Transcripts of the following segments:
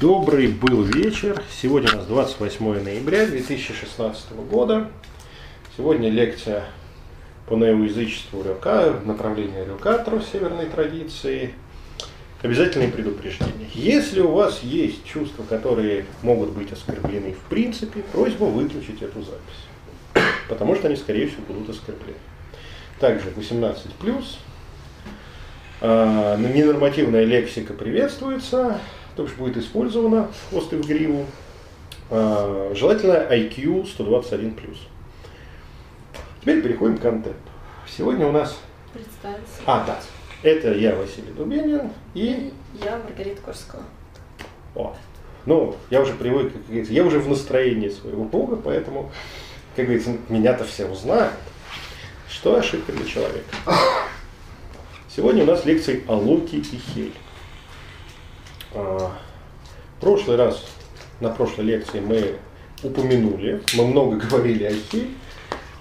Добрый был вечер. Сегодня у нас 28 ноября 2016 года. Сегодня лекция по неоязычеству Рюка, направление Рюка, северной традиции. Обязательные предупреждения. Если у вас есть чувства, которые могут быть оскорблены в принципе, просьба выключить эту запись. Потому что они, скорее всего, будут оскорблены. Также 18+, а, ненормативная лексика приветствуется, то есть будет использована и в гриву. А, желательно IQ 121+. Теперь переходим к контенту. Сегодня у нас... Представиться. А, да. Это я, Василий Дубенин, и... Я, Маргарита Корского. О, ну, я уже привык, как говорится, я уже в настроении своего бога, поэтому, как говорится, меня-то все узнают. Что ошибка для человека? Сегодня у нас лекции о Локи и Хель. А, прошлый раз, на прошлой лекции мы упомянули, мы много говорили о Хель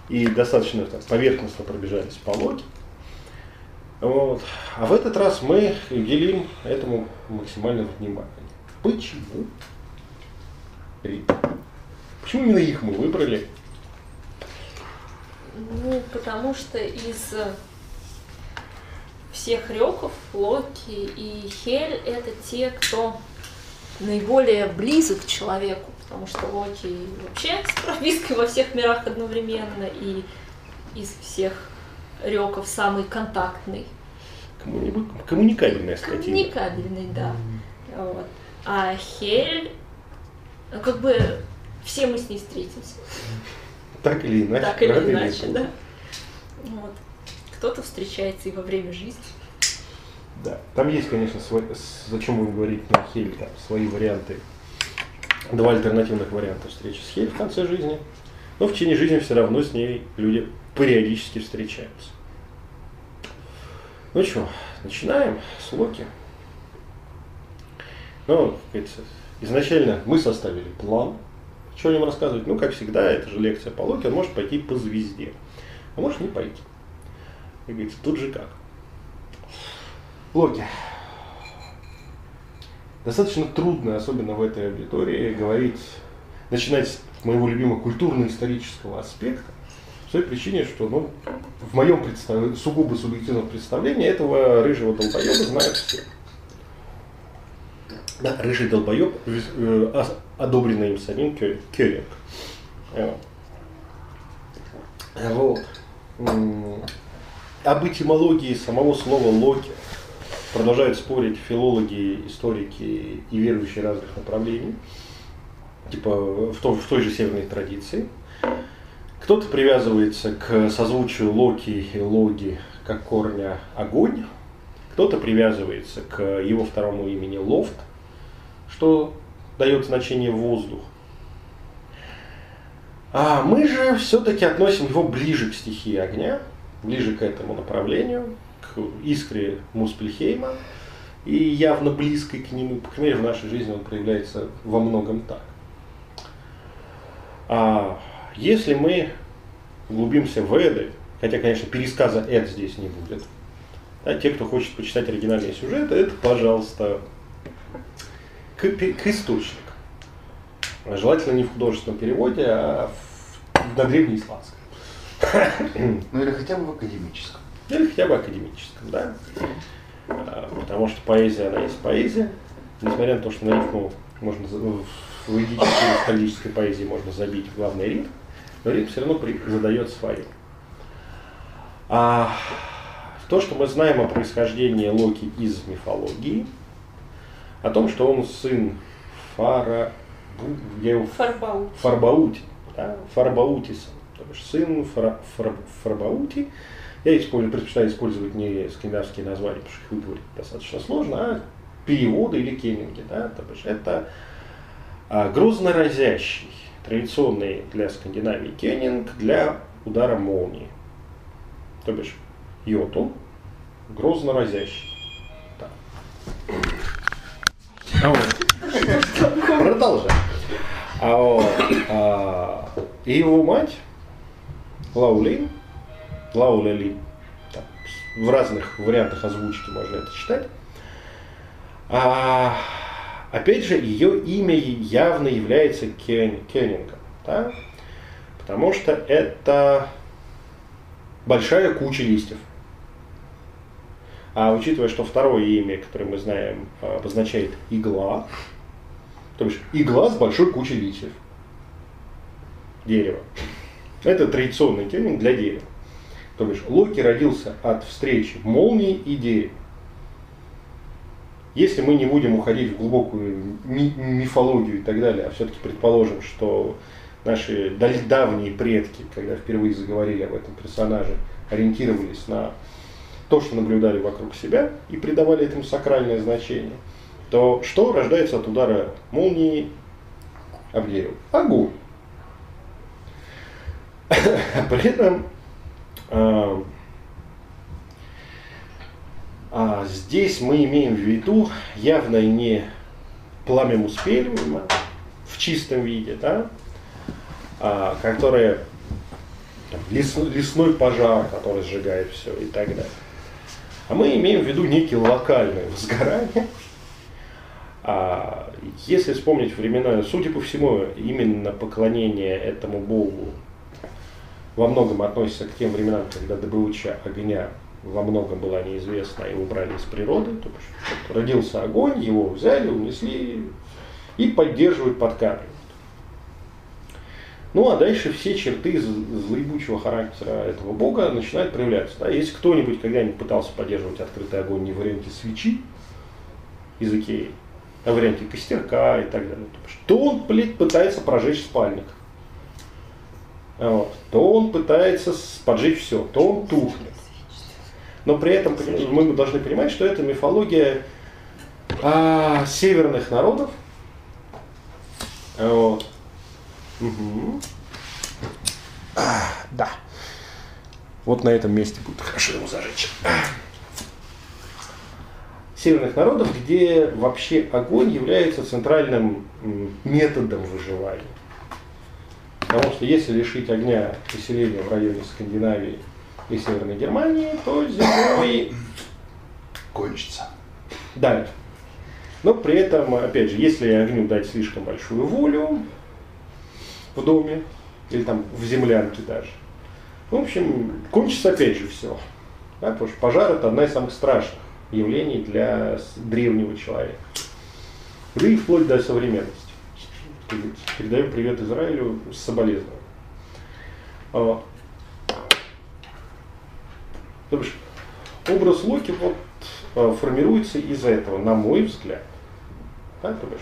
и достаточно так, поверхностно пробежались по Локи. Вот. А в этот раз мы уделим этому максимальное внимание. Почему? Почему именно их мы выбрали? Ну, потому что из всех реков Локи и Хель это те, кто наиболее близок к человеку, потому что Локи вообще с пропиской во всех мирах одновременно и из всех реков самый контактный. Коммуни... Коммуникабельная скотина. Коммуникабельный, да. Вот. А Хель, ну, как бы все мы с ней встретимся. Так или иначе. Так или иначе, да. Вот кто-то встречается и во время жизни. Да, там есть, конечно, свой, зачем будем говорить на Хель, там свои варианты, два альтернативных варианта встречи с Хель в конце жизни. Но в течение жизни все равно с ней люди периодически встречаются. Ну что, начинаем с Локи. Ну, изначально мы составили план, что о нем рассказывать. Ну, как всегда, это же лекция по Локи, он может пойти по звезде, а может не пойти. И говорится, тут же как. Локи. Достаточно трудно, особенно в этой аудитории, говорить, начинать с моего любимого культурно-исторического аспекта, по той причине, что ну, в моем представ... сугубо субъективном представлении этого рыжего долбоеба знают все. Да, рыжий долбоеб, э, одобренный им самим Кёринг. Вот об этимологии самого слова Локи продолжают спорить филологи, историки и верующие разных направлений, типа в, том, в той же северной традиции. Кто-то привязывается к созвучию Локи и Логи как корня огонь, кто-то привязывается к его второму имени Лофт, что дает значение воздух. А мы же все-таки относим его ближе к стихии огня, ближе к этому направлению, к искре Муспельхейма, и явно близкой к нему, по крайней мере, в нашей жизни он проявляется во многом так. А если мы углубимся в Эды, хотя, конечно, пересказа Эд здесь не будет, да, те, кто хочет почитать оригинальные сюжеты, это, пожалуйста, к, к источнику. Желательно не в художественном переводе, а в, на древнеисландском. Ну или хотя бы в академическом. Или хотя бы академическом, да. А, потому что поэзия, она есть поэзия. Несмотря на то, что на рифму можно в логической исторической поэзии можно забить главный ритм, но ритм все равно задает свое. А то, что мы знаем о происхождении Локи из мифологии, о том, что он сын Фара... Фарбаути. Фарбаути, да, Фарбаутиса, сын Фра, Фра, Фрабаути. Я использую, предпочитаю использовать не скандинавские названия, потому что их выговорить достаточно сложно, а переводы или кеминги. Да? То есть это а, грозно разящий, традиционный для Скандинавии кеннинг для удара молнии. То бишь йотун, грозно разящий. Так. А вот. Продолжаем. А, вот, а, и его мать Лаулин, Лауля так, в разных вариантах озвучки можно это читать. А, Опять же, ее имя явно является Кен, Кеннингом, да? потому что это большая куча листьев. А учитывая, что второе имя, которое мы знаем, обозначает игла, то есть игла с большой кучей листьев. Дерево. Это традиционный термин для дерева. То бишь Локи родился от встречи молнии и дерева. Если мы не будем уходить в глубокую ми- мифологию и так далее, а все-таки предположим, что наши давние предки, когда впервые заговорили об этом персонаже, ориентировались на то, что наблюдали вокруг себя и придавали этому сакральное значение, то что рождается от удара молнии об дерево? Огонь. При этом а, а здесь мы имеем в виду явно не пламя муспелиума в чистом виде, да, а, которое лес, лесной пожар, который сжигает все и так далее. А мы имеем в виду некие локальные возгорания. А если вспомнить времена, судя по всему, именно поклонение этому богу во многом относится к тем временам, когда добыча огня во многом была неизвестна и убрали из природы. То есть, родился огонь, его взяли, унесли и поддерживают, подкармливают. Ну а дальше все черты злоебучего характера этого бога начинают проявляться. Да? Если кто-нибудь когда-нибудь пытался поддерживать открытый огонь не в варианте свечи из Икеи, а в варианте костерка и так далее, то он, блядь, пытается прожечь спальник. Вот. То он пытается поджечь все, то он тухнет. Но при этом мы должны понимать, что это мифология а, северных народов. Вот. Угу. А, да. Вот на этом месте будет хорошо его зажечь. Северных народов, где вообще огонь является центральным методом выживания. Потому что если лишить огня поселения в районе Скандинавии и Северной Германии, то зимой кончится. Да. Но при этом, опять же, если огню дать слишком большую волю, в доме или там в землянке даже. В общем, кончится опять же все. Да, потому что пожар это одна из самых страшных явлений для древнего человека. Да и вплоть до современности. Передаю привет Израилю с соболезнованием. А, то бишь, образ Локи вот, а, формируется из-за этого, на мой взгляд. Да, то бишь,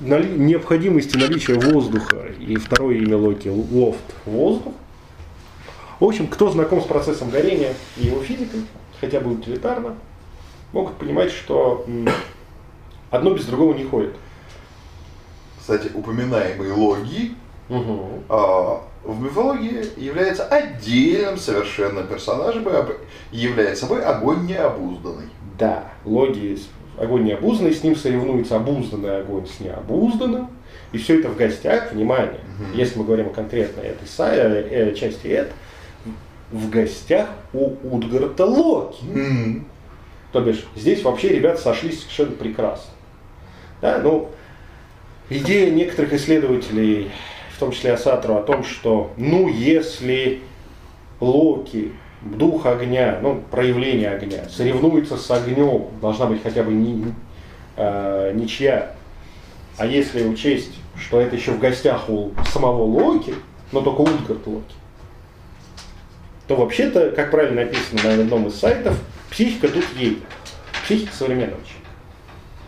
нали, необходимости наличия воздуха и второе имя Локи лофт воздух. В общем, кто знаком с процессом горения и его физикой, хотя бы утилитарно, могут понимать, что одно без другого не ходит. Кстати, упоминаемый логи угу. а, в мифологии является отдельным совершенно персонажем и является собой огонь необузданный. Да, логи огонь необузданный, с ним соревнуется обузданный огонь с необузданным. И все это в гостях, внимание, угу. если мы говорим о конкретной этой э, части Эд, в гостях у Утгарта Локи. Угу. То бишь, здесь вообще ребята сошлись совершенно прекрасно. Да, ну, идея некоторых исследователей, в том числе Асатру, о том, что, ну, если Локи дух огня, ну, проявление огня, соревнуется с огнем, должна быть хотя бы не, э, ничья. А если учесть, что это еще в гостях у самого Локи, но только Утгард Локи, то вообще-то, как правильно написано на одном из сайтов, психика тут едет. Психика современного человека.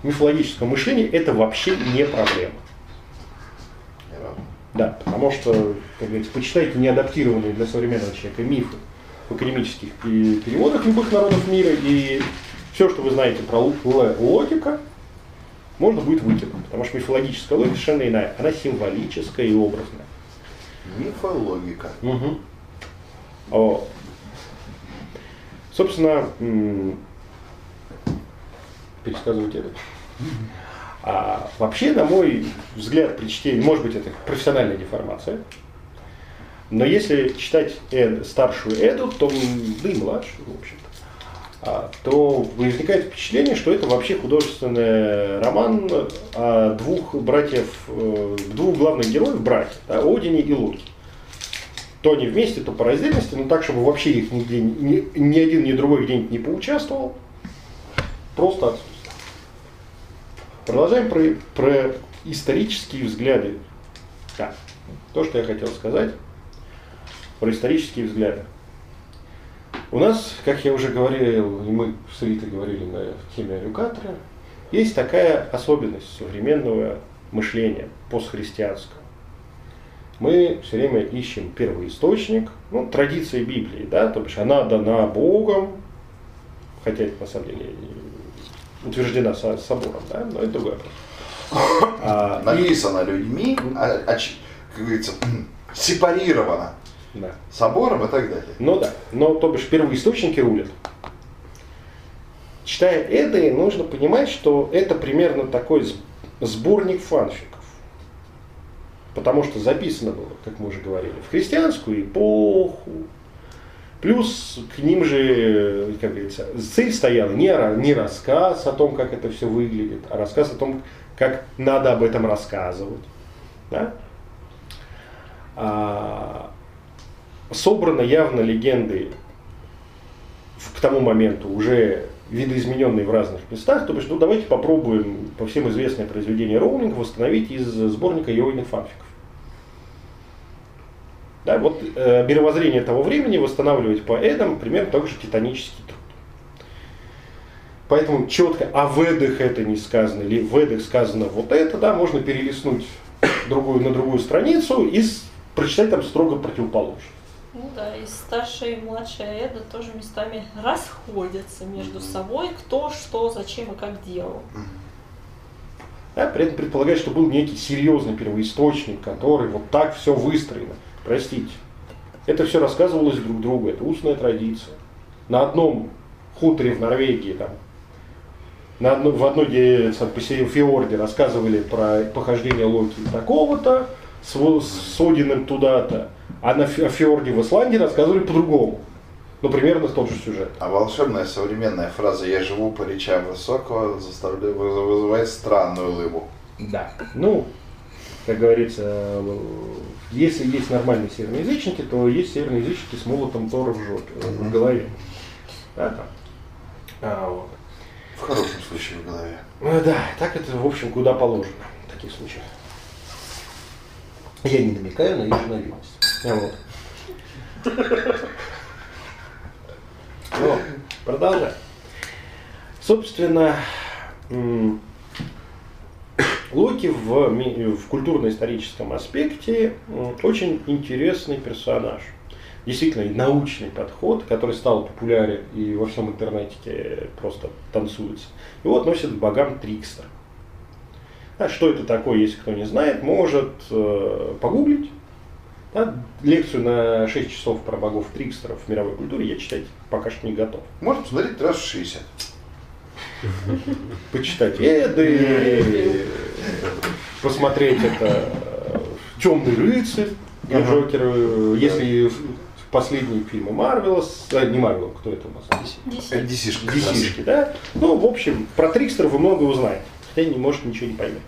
Мифологическое мышление это вообще не проблема. Да, потому что, как говорится, почитайте неадаптированные для современного человека мифы в академических переводах любых народов мира, и все, что вы знаете про логика, можно будет выкинуть, потому что мифологическая логика совершенно иная, она символическая и образная. Мифологика. Угу. О. Собственно, пересказывать это. А вообще, на мой взгляд, при чтении, может быть, это профессиональная деформация, но если читать Эд, старшую Эду, то, да и младшую, в общем-то, а, то возникает впечатление, что это вообще художественный роман о двух братьев, э, двух главных героев, братьев, да, Одине и Луки. То они вместе, то по раздельности, но так, чтобы вообще их нигде, ни, ни один, ни другой где-нибудь не поучаствовал. Просто отсутствие. Продолжаем про, про исторические взгляды. Да, то, что я хотел сказать про исторические взгляды. У нас, как я уже говорил, и мы с Ритой говорили на теме Люкатора, есть такая особенность современного мышления постхристианского. Мы все время ищем первоисточник, ну, традиция Библии, да, то бишь она дана Богом, хотя это на самом деле утверждена собором, да, но это вопрос. А, Написано и... людьми, а, а, как говорится, сепарировано да. собором и так далее. Ну да, но то бишь первоисточники рулят. Читая это, нужно понимать, что это примерно такой сборник фанфиков. Потому что записано было, как мы уже говорили, в христианскую эпоху. Плюс к ним же, как говорится, цель стояла не, не рассказ о том, как это все выглядит, а рассказ о том, как надо об этом рассказывать. Да? А, собраны явно легенды к тому моменту уже видоизмененные в разных местах, то есть ну, давайте попробуем по всем известное произведение Роулинг восстановить из сборника Йойных фанфиков. Да, вот э, мировоззрение того времени восстанавливать по Эдам примерно такой же титанический труд. Поэтому четко о Ведах это не сказано, или в Ведах сказано вот это, да, можно перелистнуть другую, на другую страницу и прочитать там строго противоположно. Ну да, и старшая и младшая Эда тоже местами расходятся между собой, кто что, зачем и как делал. Да, при этом предполагает, что был некий серьезный первоисточник, который вот так все выстроено. Простите. Это все рассказывалось друг другу, это устная традиция. На одном хуторе в Норвегии, там, на одно, в одной фиорде рассказывали про похождение Локи такого-то, с, с Одиным туда-то, а на фьорде в Исландии рассказывали по-другому. Ну, примерно тот же сюжет. А волшебная современная фраза «я живу по речам высокого» заставляет, вызывает странную улыбу. Да. Ну, как говорится, если есть нормальные северноязычники, то есть северноязычники с молотом Тора в жопе, mm-hmm. в голове. Да, там. А, вот. В хорошем случае в голове. Ну, да, так это, в общем, куда положено в таких случаях. Я не намекаю на еженовидность. Вот. Но, продолжаем. Собственно, Локи в, в культурно-историческом аспекте очень интересный персонаж. Действительно, научный подход, который стал популярен и во всем интернете просто танцуется. Его относят к богам Трикстер. А что это такое, если кто не знает, может э, погуглить. Да, лекцию на 6 часов про богов Трикстеров в мировой культуре я читать пока что не готов. Можно посмотреть раз в 60. Почитать Эды, посмотреть это Темный рыцарь, Джокер, если последние фильмы Марвела, а, не Марвел, кто это у нас? DC. DC, да? Ну, в общем, про Трикстеров вы много узнаете, хотя не может ничего не поймете.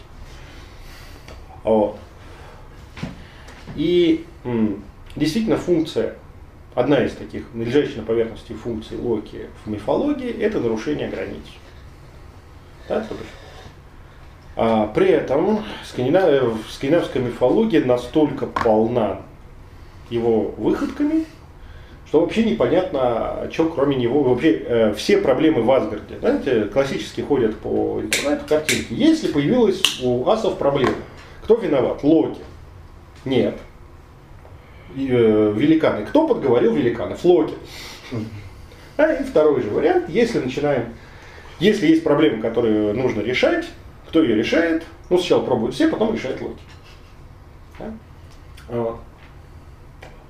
Вот. И действительно функция, одна из таких лежащих на поверхности функций Локи в мифологии, это нарушение границ. Да, то есть, а при этом скандинав... скандинавская мифология настолько полна его выходками, что вообще непонятно, что кроме него, вообще э, все проблемы в Асгарде. Знаете, классически ходят по интернету картинки. Если появилась у асов проблема, кто виноват? Локи. Нет э, великаны. Кто подговорил великанов? Локи. А и второй же вариант, если начинаем, если есть проблема, которую нужно решать, кто ее решает? Ну, сначала пробуют все, потом решает Локи. Да? Вот.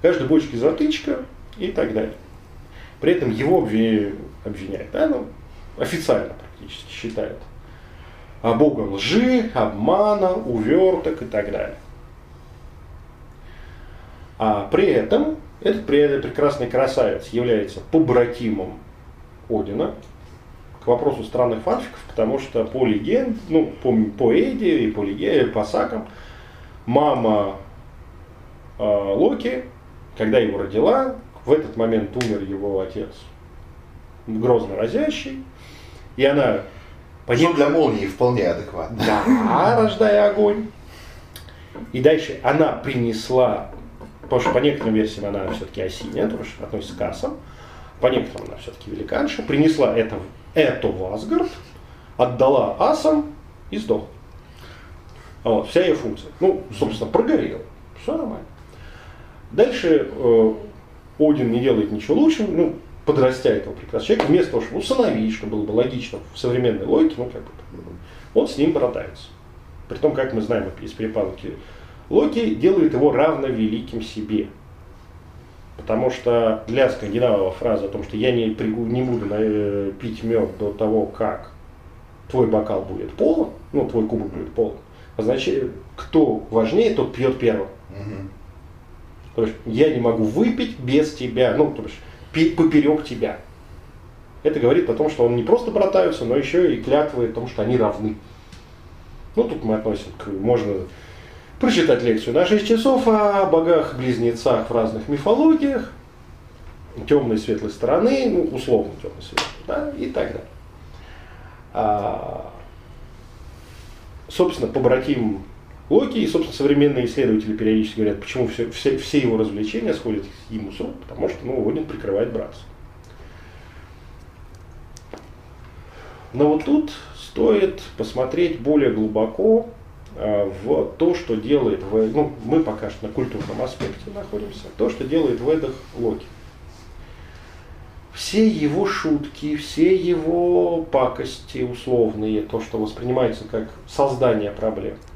Каждой бочке затычка и так далее. При этом его обвиняют, да, ну, официально практически считают. А богом лжи, обмана, уверток и так далее. А при этом этот прекрасный красавец является побратимом Одина к вопросу странных фанфиков, потому что по легенде, ну, по, по Эйде и по легенде, по сакам, мама э, Локи, когда его родила, в этот момент умер его отец, грозно разящий, и она... По Что для молнии вполне адекватно. Да, рождая огонь. И дальше она принесла, потому что по некоторым версиям она все-таки осиня, потому что относится к асам, по некоторым она все-таки великанша, принесла это, эту в Асгард, отдала асам и сдохла. Вот, вся ее функция. Ну, собственно, прогорела. Все нормально. Дальше э, Один не делает ничего лучше, ну, подрастя этого прекрасного человека, вместо того, чтобы усыновить, что было бы логично в современной логике, ну, как бы, он с ним братается. При том, как мы знаем из перепалки, Локи делает его равно великим себе. Потому что для скандинавова фраза о том, что я не, не буду э, пить мед до того, как твой бокал будет полон, ну, твой кубок будет полон, означает, кто важнее, тот пьет первым. Угу. То есть я не могу выпить без тебя, ну, то есть поперек тебя. Это говорит о том, что он не просто братаются, но еще и клятвы о том, что они равны. Ну, тут мы относим к, можно прочитать лекцию на 6 часов о богах-близнецах в разных мифологиях, темной и светлой стороны, ну, условно темной светлой, да, и так далее. А, собственно, побратим Локи, и, собственно, современные исследователи периодически говорят, почему все, все, все его развлечения сходят ему с рук, потому что ну, Один прикрывает братство. Но вот тут стоит посмотреть более глубоко в то, что делает, ну, мы пока что на культурном аспекте находимся, то, что делает в Эдах Локи. Все его шутки, все его пакости условные, то, что воспринимается как создание проблем –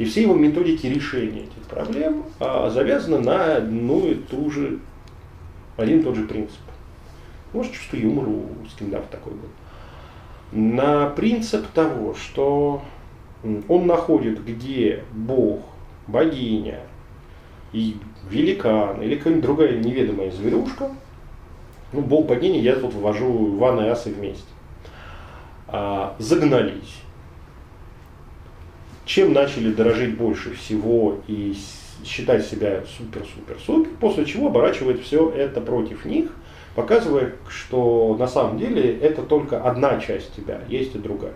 и все его методики решения этих проблем а, завязаны на одну и ту же, один и тот же принцип. Может, чувство юмора у Скиндав такой был. На принцип того, что он находит, где Бог, богиня и великан или какая-нибудь другая неведомая зверушка, ну, Бог, богиня, я тут ввожу Ивана и Асы вместе, а, загнались. Чем начали дорожить больше всего и считать себя супер-супер-супер, после чего оборачивает все это против них, показывая, что на самом деле это только одна часть тебя, есть и другая.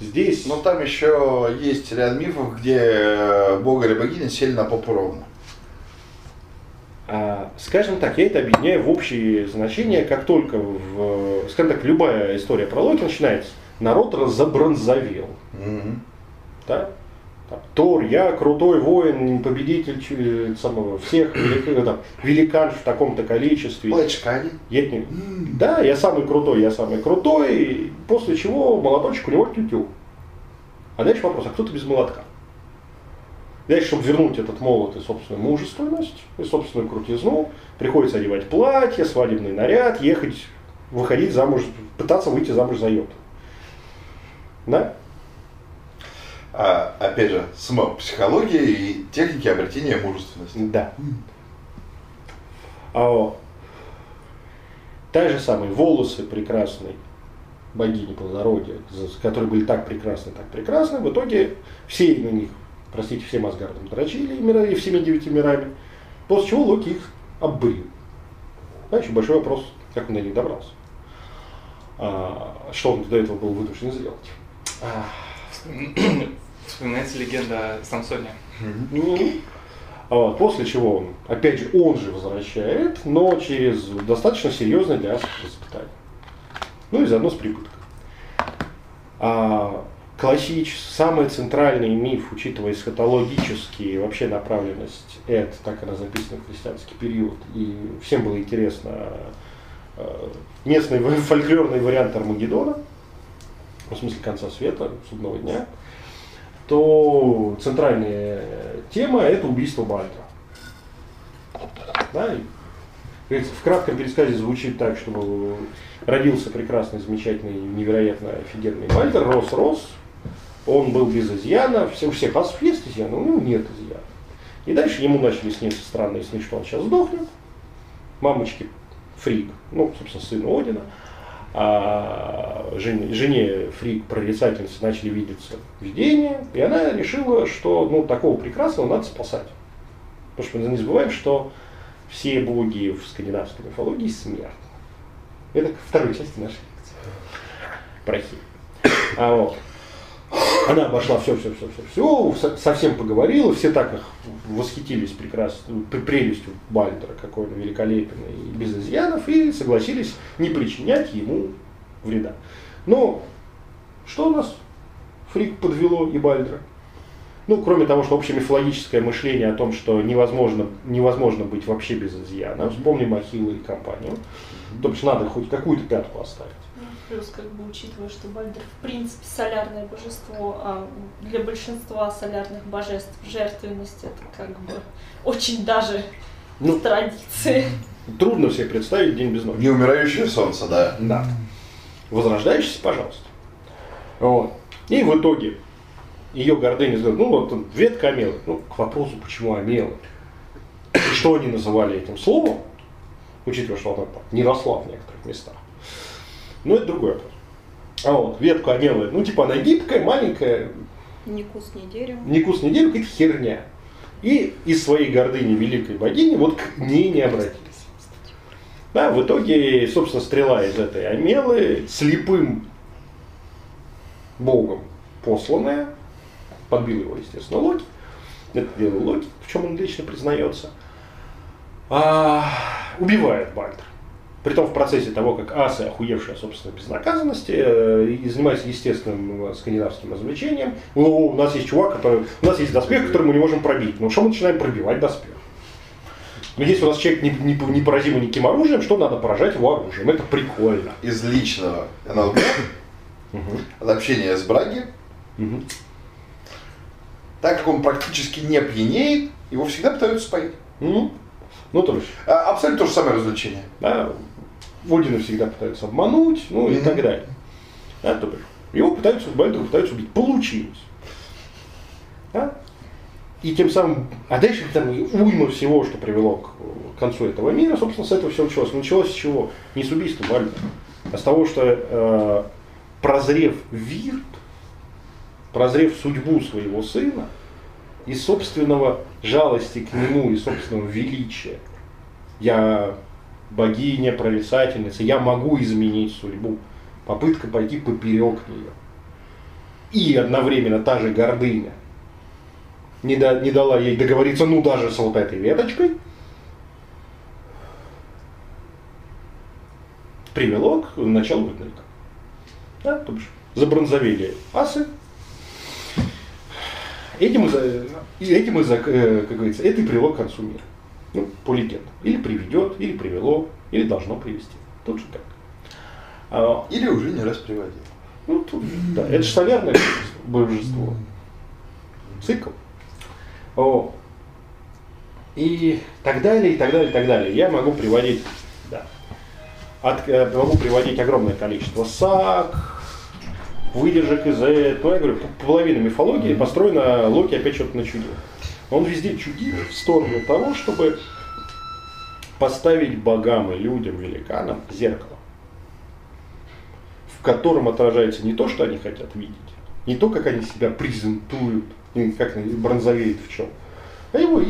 Здесь... Но там еще есть ряд мифов, где бога или богиня сели на попу ровно. А, скажем так, я это объединяю в общие значения, как только, в, скажем так, любая история про Локи начинается. Народ разобронзовел. Mm-hmm да? Там, Тор, я крутой воин, победитель самого, всех велик, там, великан в таком-то количестве. Плачкани. Я, не, да, я самый крутой, я самый крутой. После чего молоточек у него тютю. А дальше вопрос, а кто то без молотка? Дальше, чтобы вернуть этот молот и собственную мужественность, и собственную крутизну, приходится одевать платье, свадебный наряд, ехать, выходить замуж, пытаться выйти замуж за йоту. Да? А, опять же, самопсихология и техники обретения мужественности. Да. А, та же самая волосы прекрасной богини плодородия, которые были так прекрасны, так прекрасны, в итоге все на них, простите, всем Асгардом дрочили и всеми девяти мирами, после чего Локи их оббрил. А еще большой вопрос, как он до них добрался. А, что он до этого был вынужден сделать. А, Вспоминается легенда о Самсоне. Вот, после чего он, опять же, он же возвращает, но через достаточно серьезное для испытание. Ну и заодно с прибытком. А, классический, самый центральный миф, учитывая эсхатологически вообще направленность это так она записана в христианский период, и всем было интересно а, местный фольклорный вариант Армагеддона, в смысле конца света, судного дня, то центральная тема – это убийство Бальтра. Да? В кратком пересказе звучит так, что родился прекрасный, замечательный, невероятно офигенный Бальтер, рос, рос, он был без изъяна, все, у всех асов есть изъяна, у него нет изъяна. И дальше ему начали сниться странные сны, что он сейчас сдохнет. Мамочки Фрик, ну, собственно, сына Одина, а жене, жене Фрик, прорицательницы, начали видеться видения, и она решила, что ну, такого прекрасного надо спасать. Потому что мы не забываем, что все боги в скандинавской мифологии смертны. Это второй части нашей лекции. Про А вот. Она обошла все, все, все, все, все, совсем поговорила, все так их восхитились прекрасно, прелестью Бальдера, какой он великолепный и без изъянов, и согласились не причинять ему вреда. Но что у нас Фрик подвело и Бальдера? Ну, кроме того, что общемифологическое мышление о том, что невозможно, невозможно быть вообще без изъяна. Вспомним Ахилла и компанию. То есть надо хоть какую-то пятку оставить. Плюс, как бы, учитывая, что Бальдер в принципе солярное божество, а для большинства солярных божеств жертвенность это как бы очень даже ну, в традиции. Трудно себе представить день без ночи. Неумирающее солнце, да. Да. Возрождающийся, пожалуйста. Вот. И в итоге ее гордыня сказала, ну вот ветка омела. Ну, к вопросу, почему омела. Что они называли этим словом, учитывая, что она там не росла в некоторых местах. Но это другой вопрос. А вот, ветку омела, ну типа она гибкая, маленькая. Ни кус, ни дерево. Ни кус, ни дерево, какая-то херня. И из своей гордыни великой богини вот к ней не обратились. Да, в итоге, собственно, стрела из этой омелы слепым богом посланная, подбил его, естественно, Локи. Это дело Локи, в чем он лично признается. А, убивает Бальдер. Притом в процессе того, как асы, охуевшие собственно безнаказанности, э, и занимаются естественным э, скандинавским развлечением. Ну, у нас есть чувак, который, у нас есть доспех, который мы не можем пробить. Ну что мы начинаем пробивать доспех? Но если у нас человек не, не, не поразим никаким оружием, что надо поражать его оружием? Это прикольно. Из личного НЛП, от общения с Браги, так как он практически не пьянеет, его всегда пытаются споить. Ну, ну то есть. А, абсолютно то же самое развлечение. Да, Водина всегда пытаются обмануть, ну mm-hmm. и так далее. Да, то есть. Его пытаются, Бальдера пытаются убить. Получилось. Да? И тем самым, а дальше там уйма всего, что привело к концу этого мира, собственно, с этого все началось. Началось с чего? Не с убийства Бальдера, а с того, что э, прозрев Вирт, прозрев судьбу своего сына, и собственного жалости к нему, и собственного величия, я богиня, прорицательница, я могу изменить судьбу. Попытка пойти поперек нее. И одновременно та же гордыня не, да, не дала ей договориться, ну даже с вот этой веточкой, привело к началу войны. Да, то бишь, забронзовели асы, Этим, этим э, как говорится, это и привело к концу мира. Ну, по легендам. Или приведет, или привело, или должно привести. Тут же так. А, или уже не раз приводил. Ну, тут, да, это же солярное божество. Цикл. О. И так далее, и так далее, и так далее. Я могу приводить, да, от, э, могу приводить огромное количество саг, выдержек из этого. Ну, я говорю, половина мифологии построена, Локи опять что-то начудил. Он везде чудит в сторону того, чтобы поставить богам и людям, великанам зеркало, в котором отражается не то, что они хотят видеть, не то, как они себя презентуют, как они бронзовеют в чем, а его,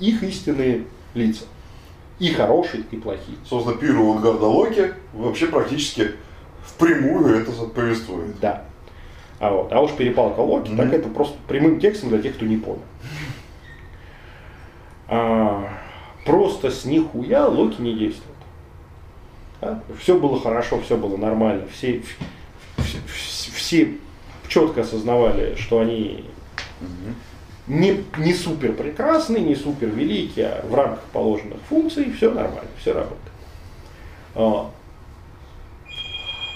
их истинные лица. И хорошие, и плохие. Собственно, Пиру Гарда Локи вообще практически впрямую это повествует. Да. А, вот. а уж перепалка Локи, mm-hmm. так это просто прямым текстом для тех, кто не понял. А, просто с нихуя Локи не действует. Да? Все было хорошо, все было нормально, все, все, все четко осознавали, что они не, не супер прекрасные, не супер великие, а в рамках положенных функций все нормально, все работает. А,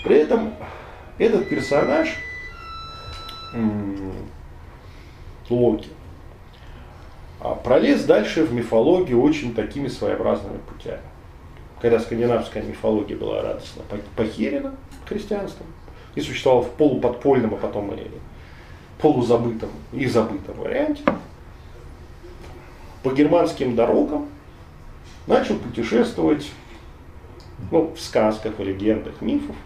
при этом этот персонаж Локи пролез дальше в мифологию очень такими своеобразными путями. Когда скандинавская мифология была радостно похерена христианством и существовала в полуподпольном, а потом и полузабытом и забытом варианте, по германским дорогам начал путешествовать ну, в сказках, в легендах, мифов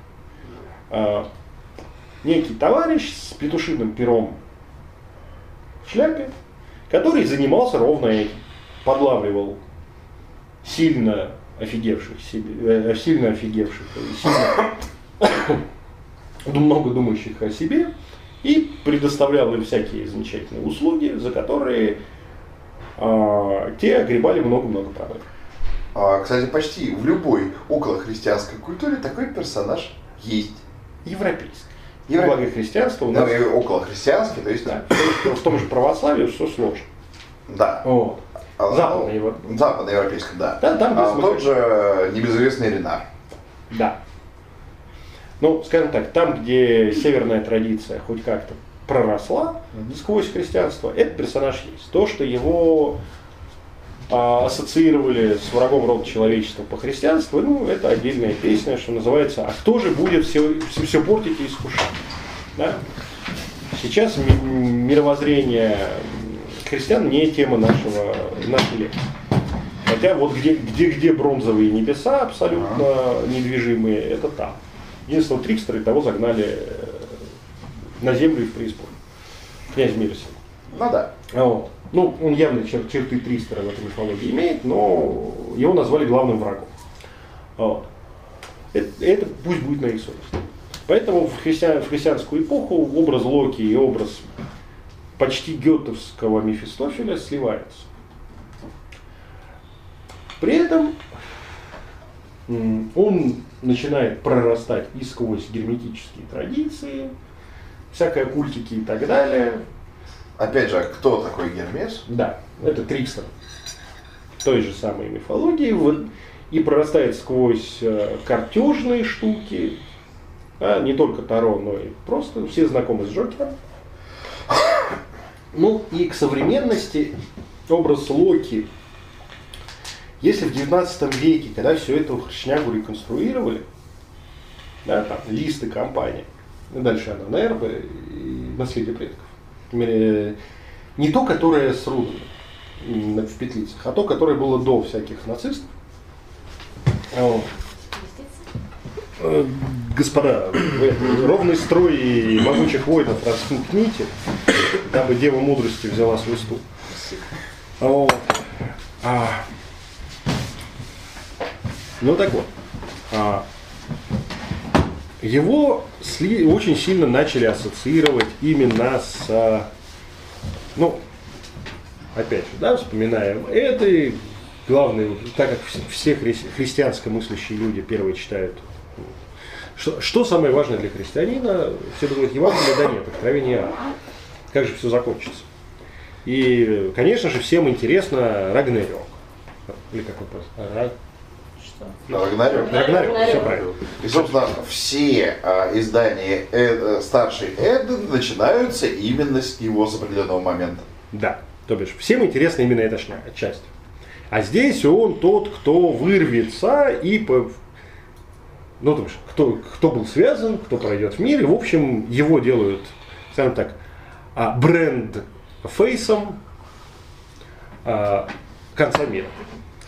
а, некий товарищ с петушиным пером в шляпе, который занимался ровно этим. Подлавливал сильно офигевших себе, э, сильно офигевших, сильно много думающих о себе и предоставлял им всякие замечательные услуги, за которые а, те огребали много-много. А, кстати, почти в любой околохристианской культуре такой персонаж есть. Европейский. Евро... Благо христианство у нас... Ну, около христианский, то есть... Да. В том же православии все сложно. Да. Вот. А, Западный Европ... Западноевропейском, да. Да, там, а тот же небезызвестный Ренар. Да. Ну, скажем так, там, где северная традиция хоть как-то проросла mm сквозь христианство, этот персонаж есть. То, что его ассоциировали с врагом рода человечества по христианству, ну, это отдельная песня, что называется, а кто же будет все, все, все портить и искушать? Да? Сейчас мировоззрение христиан не тема нашего, нашей лекции. Хотя вот где, где, где бронзовые небеса абсолютно недвижимые, это там. Единственного трикстера того загнали э, на землю и в преисподнюю. Князь Миросин. Ну да. Вот. Ну, он явно чер- черты Тристера в этой мифологии имеет, но его назвали главным врагом. Вот. Это, это пусть будет на их совести. Поэтому в, христиан, в христианскую эпоху образ Локи и образ почти гетовского Мефистофеля сливается. При этом он начинает прорастать и сквозь герметические традиции, всякое культики и так далее. Опять же, кто такой Гермес? Да, это Трикстер той же самой мифологии. И прорастает сквозь э, картежные штуки, а, не только Таро, но и просто все знакомы с Джокером. Ну и к современности образ Локи, если в 19 веке, когда все это шнягу реконструировали, да, там, листы компании, дальше она НРБ и наследие предков, не то, которое с рунами в петлицах, а то, которое было до всяких нацистов. Вот. Э, господа, вы ровный строй и могучих воинов распумкните, дабы Дева Мудрости взяла свой стул. Вот. А. Ну так вот. А. Его очень сильно начали ассоциировать именно с, ну, опять же, да, вспоминаем это, главный, так как все христианско мыслящие люди первые читают что, что самое важное для христианина? Все думают, Евангелие, да нет, откровение. Как же все закончится? И, конечно же, всем интересно Рагнерёк. Или как он? Рагнарёк. Рагнарёк, все правильно. И, собственно, все а, издания Эд, э, старшей Эды начинаются именно с него с определенного момента. Да, то бишь, всем интересна именно эта часть. А здесь он тот, кто вырвется и по, ну, то есть, кто, кто был связан, кто пройдет в мире. В общем, его делают, скажем так, а, бренд фейсом а, конца мира.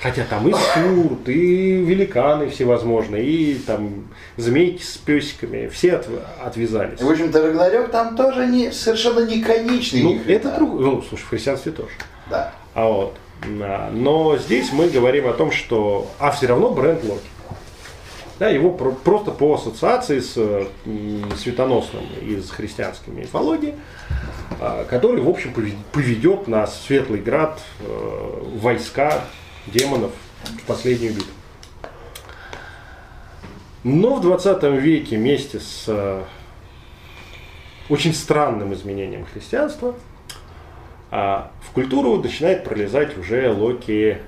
Хотя там и скурт, и великаны всевозможные, и там змейки с песиками, все от, отвязались. В общем-то, Рагнарёк там тоже не, совершенно не конечный. Ну, это друг, ну, слушай, в христианстве тоже. Да. А вот. Но здесь мы говорим о том, что, а все равно бренд Локи. Да, его про, просто по ассоциации с светоносным из христианской мифологии, а, который, в общем, поведет на Светлый Град э, войска демонов в последнюю битву. Но в 20 веке вместе с э, очень странным изменением христианства а, в культуру начинает пролезать уже Локи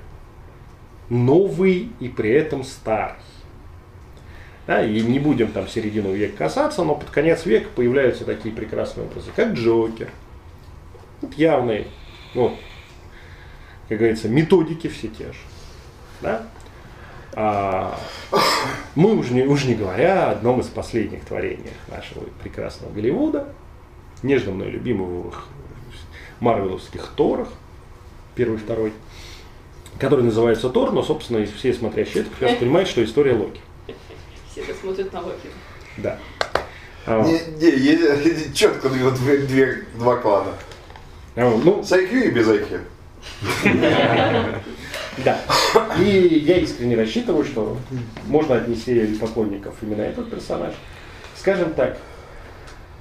новый и при этом старый. Да, и не будем там середину века касаться, но под конец века появляются такие прекрасные образы, как Джокер. Вот явные, ну, как говорится, методики все те же. Да? А, мы уже не, уже не говоря о одном из последних творений нашего прекрасного Голливуда, нежно мной любимых марвеловских Торах, первый, второй, который называется Тор, но, собственно, все смотрящие это прекрасно понимают, что история Локи. Все это смотрят на Локи. Да. А, Не, не, есть четко две, две- два клана. а, ну, С IQ и без IQ. Да. И я искренне рассчитываю, что можно отнести поклонников именно этот персонаж. Скажем так,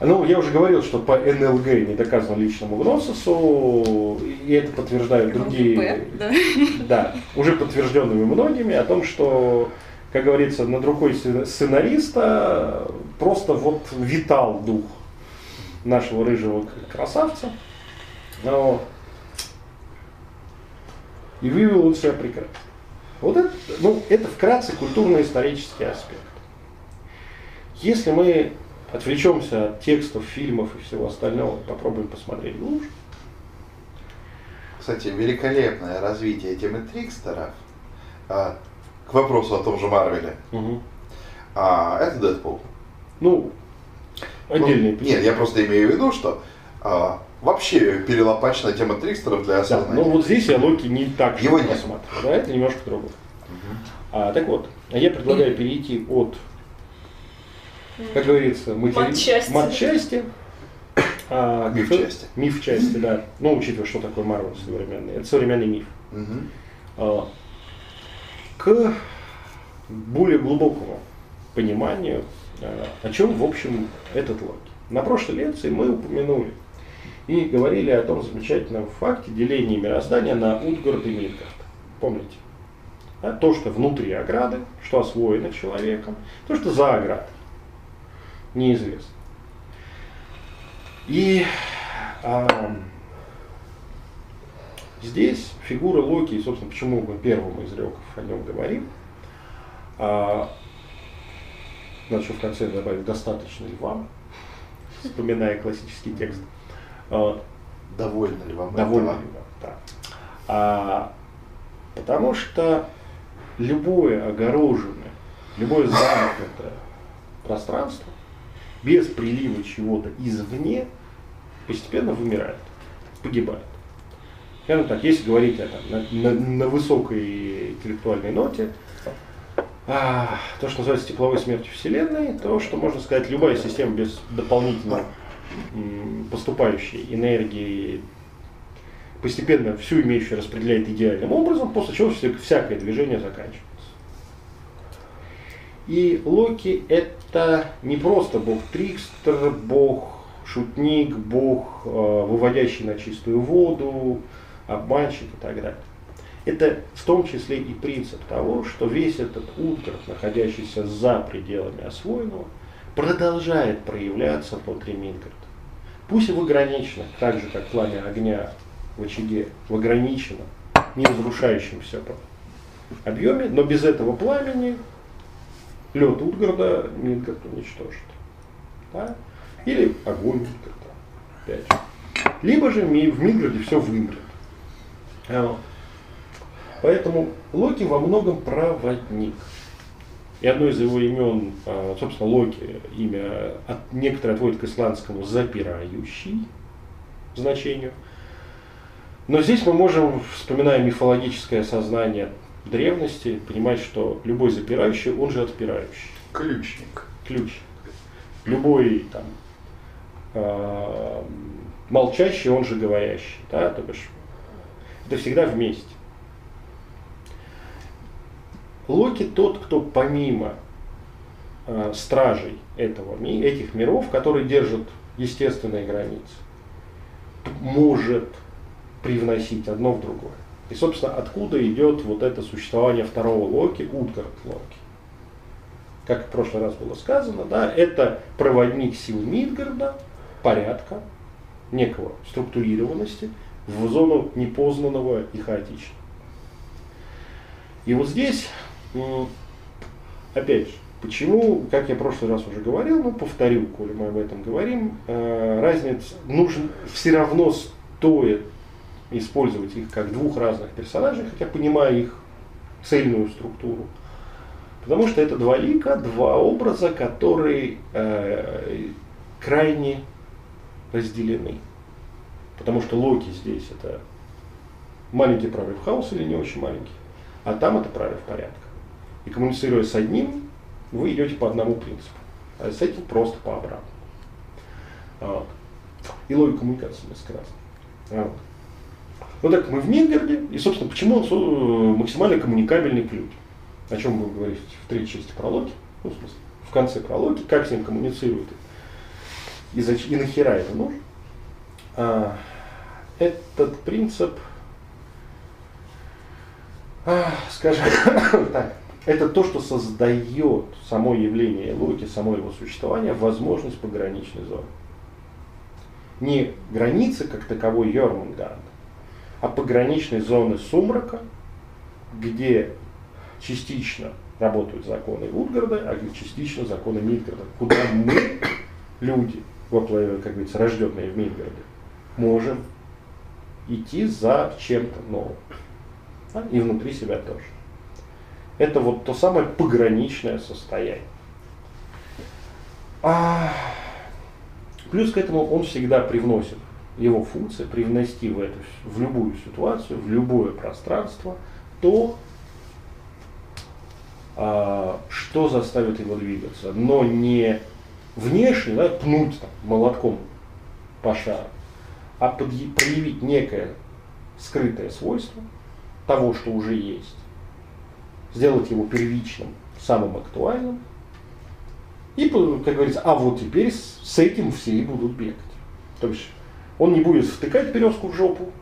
ну, я уже говорил, что по НЛГ не доказано личному гносису, и это подтверждают другие, да. да, уже подтвержденными многими, о том, что, как говорится, над рукой сцена- сценариста просто вот витал дух нашего рыжего красавца. Но и вывел он себя прекрасно. Вот это, ну, это вкратце культурно-исторический аспект. Если мы отвлечемся от текстов, фильмов и всего остального, попробуем посмотреть глубже. Кстати, великолепное развитие темы Трикстеров. А, к вопросу о том же Марвеле. А, это Дэдпул. Ну, отдельные Ну, Нет, я просто имею в виду, что а, вообще перелопачена тема Трикстеров для Да, осознания. но вот здесь я Локи не так Его же нет. рассматриваю. Да, это немножко другое. А, так вот, я предлагаю перейти от, как говорится, матери- Матчасти. матчасти, а, к- Миф-части. Миф-части, да. Ну, учитывая, что такое Марвел современный. Это современный миф. А, к более глубокому пониманию, а, о чем, в общем, этот Локи. На прошлой лекции мы упомянули и говорили о том замечательном факте деления мироздания на Утгард и Мидгард. Помните? Да, то, что внутри ограды, что освоено человеком, то, что за оградой. Неизвестно. И а, Здесь фигура Локи, собственно, почему мы первым из реков о нем говорим, а, еще в конце добавить «достаточно ли вам», вспоминая классический текст. А, Довольны ли вам Довольно этого? ли вам, да. А, потому что любое огороженное, любое замкнутое пространство без прилива чего-то извне постепенно вымирает, погибает. Скажем так, если говорить о, там, на, на- на высокой интеллектуальной ноте, а, то, что называется тепловой смертью Вселенной, то, что можно сказать, любая система без дополнительно м, поступающей энергии постепенно всю имеющую распределяет идеальным образом, после чего все- всякое движение заканчивается. И Локи это не просто бог Трикстер, бог шутник, бог, э, выводящий на чистую воду, обманщик и так далее. Это в том числе и принцип того, что весь этот Утгард, находящийся за пределами освоенного, продолжает проявляться внутри Мидгарда. Пусть и в ограниченном, так же как пламя огня в очаге, в ограниченном, не разрушающемся объеме, но без этого пламени лед Утгарда Мидгард уничтожит. Да? Или огонь Мидгарда. Опять же. Либо же в Мидгарде все вымрет. Вот. Поэтому Локи во многом проводник. И одно из его имен, а, собственно, Локи, имя от, некоторые отводят к исландскому запирающий значению. Но здесь мы можем, вспоминая мифологическое сознание древности, понимать, что любой запирающий, он же отпирающий Ключник. ключ. Любой там э, молчащий, он же говорящий, да, то бишь это всегда вместе. Локи тот, кто помимо э, стражей этого, этих миров, которые держат естественные границы, может привносить одно в другое. И, собственно, откуда идет вот это существование второго Локи, Утгард Локи как в прошлый раз было сказано, да, это проводник сил Мидгарда, порядка, некого структурированности в зону непознанного и хаотичного. И вот здесь, опять же, почему, как я в прошлый раз уже говорил, ну повторю, коли мы об этом говорим, э, разница, нужен, все равно стоит использовать их как двух разных персонажей, хотя понимая их цельную структуру. Потому что это два лика, два образа, которые э, крайне разделены. Потому что Локи здесь это маленький прорыв хаоса или не очень маленький, а там это прорыв порядка. И коммуницируя с одним, вы идете по одному принципу. А с этим просто по обратному. Вот. И логика коммуникации несколько раз. Вот. Ну так, мы в Мингарде, и, собственно, почему он максимально коммуникабельный ключ? О чем будем говорить в третьей части прологи, ну, в смысле, в конце прологи, как с ним коммуницирует и, зач... и нахера это нужно. А, этот принцип, а, скажем так, это то, что создает само явление логики, само его существование, возможность пограничной зоны. Не границы как таковой Йормунганда, а пограничной зоны сумрака, где частично работают законы Утгарда, а частично законы Мидгарда, куда мы, люди, как говорится, рожденные в Мидгарде, можем идти за чем-то новым. И внутри себя тоже. Это вот то самое пограничное состояние. А... Плюс к этому он всегда привносит его функция привнести в, эту, в любую ситуацию, в любое пространство то, а, что заставит его двигаться, но не внешне, да, пнуть там, молотком по шару, а под, проявить некое скрытое свойство того, что уже есть, сделать его первичным, самым актуальным, и, как говорится, а вот теперь с, этим все и будут бегать. То есть он не будет втыкать березку в жопу,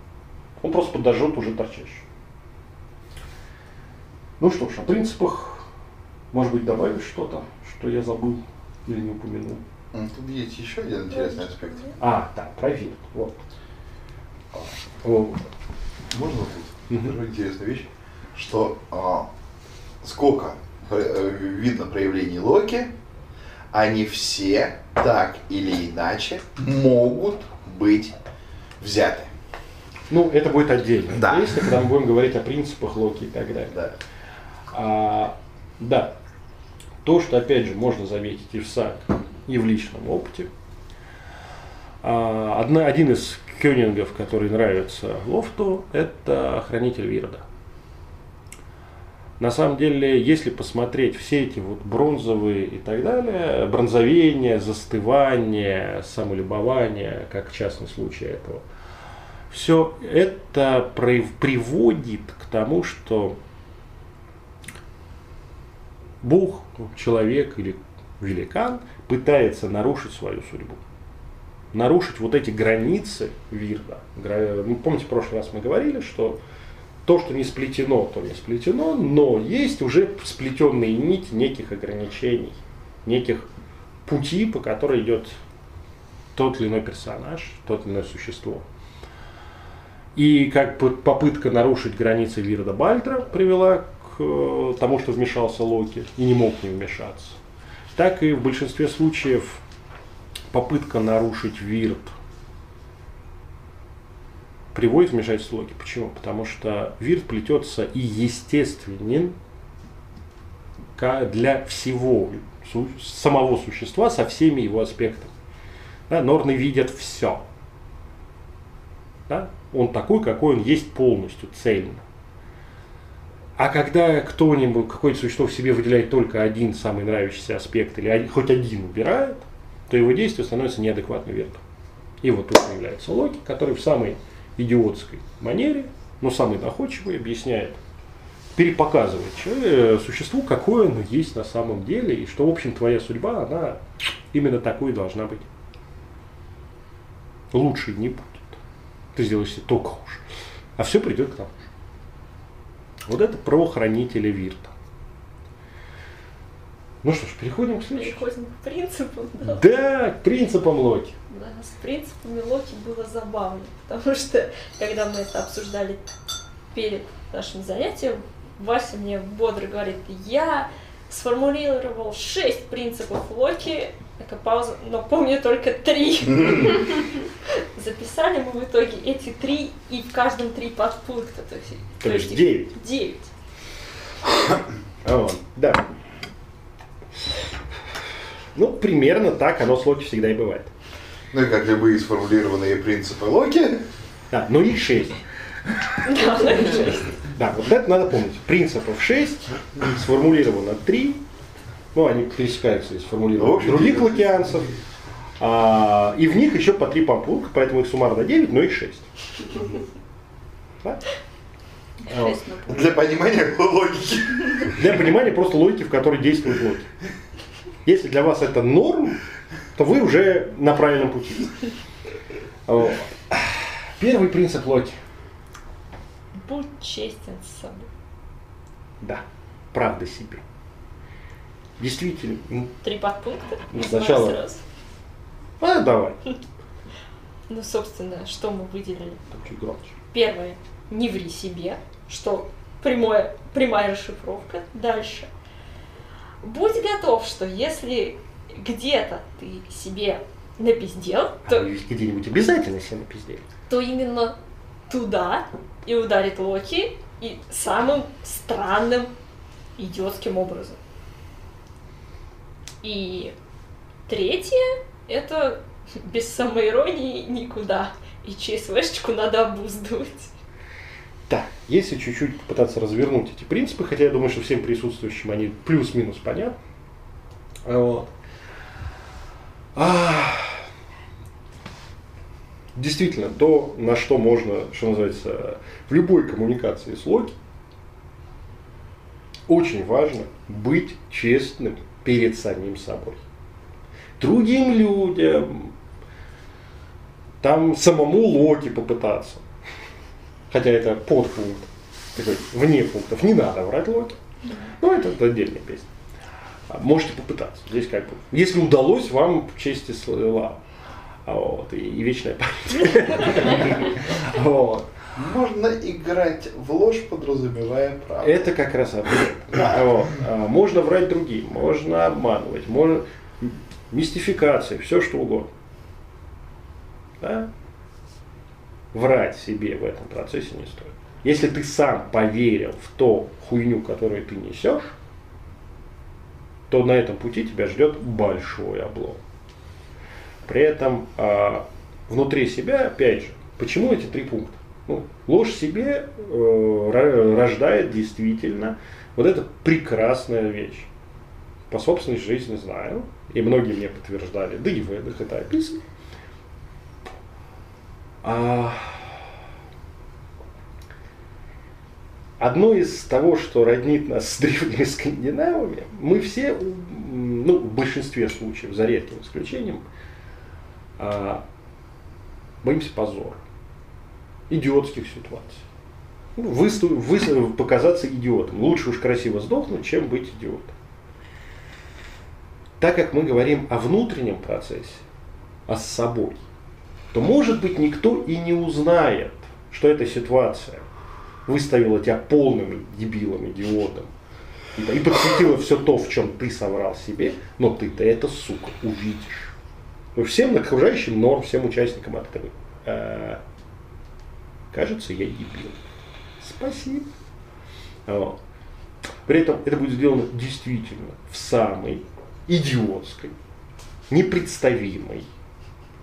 он просто подожжет уже торчащую. Ну что ж, о принципах, может быть, добавишь что-то, что я забыл или не упомянул. Тут есть еще один интересный аспект. А, да, проверь. Вот. Можно тут? Угу. Интересная вещь, что а, сколько э, видно проявлений Локи, они все так или иначе могут быть взяты. Ну, это будет отдельно. Да. Если, когда мы будем говорить о принципах Локи и так далее. Да. А, да. То, что, опять же, можно заметить и в САК, и в личном опыте. А, одна, один из кёнингов, который нравится Лофту, это хранитель Вирда. На самом деле, если посмотреть все эти вот бронзовые и так далее, бронзовение, застывание, самолюбование, как частный случай этого, все это приводит к тому, что Бог, человек или великан пытается нарушить свою судьбу. Нарушить вот эти границы Вирда. Ну, помните, в прошлый раз мы говорили, что то, что не сплетено, то не сплетено, но есть уже сплетенные нити неких ограничений, неких пути, по которой идет тот или иной персонаж, тот или иное существо. И как попытка нарушить границы Вирда Бальтра привела к э, тому, что вмешался Локи и не мог не вмешаться, так и в большинстве случаев попытка нарушить Вирд приводит вмешательство логики. Почему? Потому что вирт плетется и естественен для всего самого существа со всеми его аспектами. Да, норны видят все. Да? Он такой, какой он есть полностью, цельно. А когда кто-нибудь, какое-то существо в себе выделяет только один самый нравящийся аспект или хоть один убирает, то его действие становится неадекватно вертом. И вот тут появляется Локи, который в самой идиотской манере, но самый доходчивый объясняет, перепоказывает человеку, существу, какое оно есть на самом деле, и что, в общем, твоя судьба, она именно такой должна быть. Лучше не будет. Ты сделаешь себе только хуже. А все придет к тому же. Вот это про хранителя Вирта. Ну что ж, переходим к следующему. Переходим к принципам. Да, да к принципам Локи. Да, с принципами Локи было забавно, потому что, когда мы это обсуждали перед нашим занятием, Вася мне бодро говорит, я сформулировал шесть принципов Локи, такая пауза, но помню только три. Записали мы в итоге эти три, и в каждом три подпункта. То есть, то есть девять. Девять. Да. Ну, примерно так оно с Локи всегда и бывает. Ну и как любые сформулированные принципы Локи. Да, но их шесть. Да, вот это надо помнить. Принципов шесть, сформулировано три, Ну, они пересекаются из формулировок В общем, других лакианцев. А, и в них еще по три подпункта, поэтому их суммарно 9, но их 6. Да? Вот. Шесть на пол. Для понимания логики. Для понимания просто логики, в которой действует логика. Если для вас это норм, то вы уже на правильном пути. Вот. Первый принцип логики. Будь честен с собой. Да, правда себе. Действительно. Три подпункта. Ну, сначала- сразу. А, давай. Ну, собственно, что мы выделили? Первое. Не ври себе, что прямое, прямая расшифровка. Дальше. Будь готов, что если где-то ты себе напиздел, А то, где-нибудь обязательно себе напиздели. то именно туда и ударит Локи и самым странным идиотским образом. И третье – это без самоиронии никуда. И ЧСВшечку надо обуздывать. Так, если чуть-чуть попытаться развернуть эти принципы, хотя я думаю, что всем присутствующим они плюс-минус понятны. Вот. А, Действительно, то, на что можно, что называется, в любой коммуникации с Локи, очень важно быть честным перед самим собой. Другим людям, там самому Локи попытаться. Хотя это подпункт, такой, вне пунктов. Не надо врать Локи. Но это, это отдельная песня. А Можете попытаться. Здесь как бы, если удалось, вам честь и слава. А Вот, и, и вечная память. Вот. Можно играть в ложь, подразумевая правду. Это как раз об этом. Вот. А, Можно врать другим, можно обманывать, можно мистификации, все что угодно. Да? Врать себе в этом процессе не стоит. Если ты сам поверил в ту хуйню, которую ты несешь, то на этом пути тебя ждет большой облом. При этом а, внутри себя, опять же, почему эти три пункта? Ну, ложь себе э, ро- рождает действительно вот эта прекрасная вещь. По собственной жизни знаю, и многие мне подтверждали, да и в Эдах это описано. А, Одно из того, что роднит нас с древними скандинавами, мы все, ну, в большинстве случаев, за редким исключением, а, боимся позора, идиотских ситуаций. Ну, высту- выс- показаться идиотом. Лучше уж красиво сдохнуть, чем быть идиотом. Так как мы говорим о внутреннем процессе, а с собой, то, может быть, никто и не узнает, что эта ситуация выставила тебя полным дебилом, идиотом, и, и подсветила все то, в чем ты соврал себе, но ты-то это, сука, увидишь. Ну, всем окружающим норм, всем участникам открыт. А, кажется, я дебил. Спасибо. Вот. При этом это будет сделано действительно в самой идиотской, непредставимой.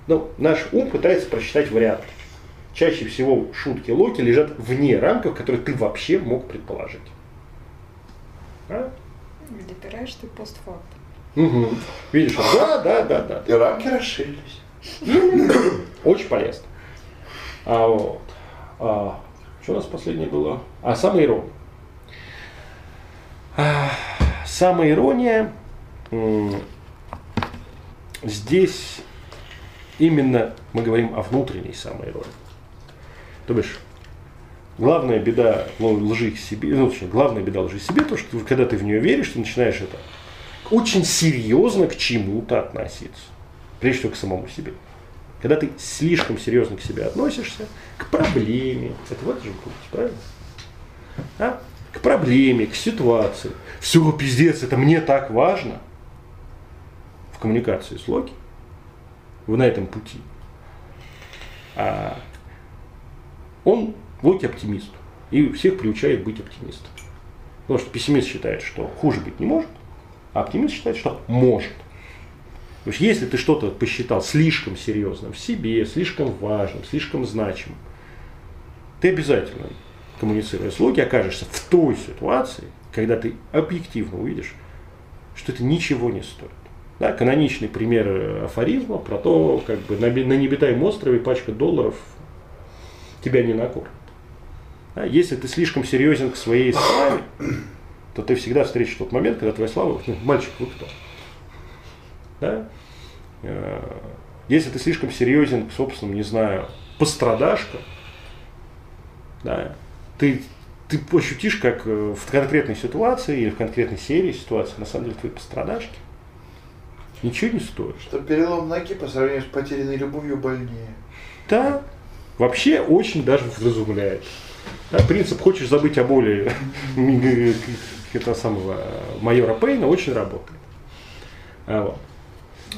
Но наш ум пытается просчитать варианты. Чаще всего шутки Локи лежат вне рамков, которые ты вообще мог предположить. А? Допираешь ты постфакт. Угу. Видишь, да, да, да, да. И рамки расширились. Очень полезно. А вот. А, что у нас последнее было? А, самоирония. А, самоирония м, здесь именно мы говорим о внутренней самоиронии. То бишь, главная беда лжи к себе, ну, точнее, главная беда лжи к себе, то, что когда ты в нее веришь, ты начинаешь это очень серьезно к чему-то относиться. Прежде всего к самому себе. Когда ты слишком серьезно к себе относишься, к проблеме, это в это же будет, правильно? А? К проблеме, к ситуации. Все, пиздец, это мне так важно. В коммуникации с Локи, вы на этом пути. А он Локи оптимист. И всех приучает быть оптимистом. Потому что пессимист считает, что хуже быть не может, а оптимист считает, что может. То есть, если ты что-то посчитал слишком серьезным в себе, слишком важным, слишком значимым, ты обязательно, коммуницируя с Локи, окажешься в той ситуации, когда ты объективно увидишь, что это ничего не стоит. Да, каноничный пример афоризма про то, как бы на, на необитаемом острове пачка долларов тебя не накормит. Да, если ты слишком серьезен к своей славе, то ты всегда встретишь тот момент, когда твоя слава, ну, мальчик, вы кто? Да? Э, если ты слишком серьезен к собственному, не знаю, пострадашкам, да, ты, ты ощутишь, как э, в конкретной ситуации или в конкретной серии ситуации, на самом деле, твои пострадашки ничего не стоят. Что перелом ноги по сравнению с потерянной любовью больнее. Да, вообще очень даже вразумляет. Да, принцип «хочешь забыть о боли» этого самого майора Пейна очень работает. А, вот.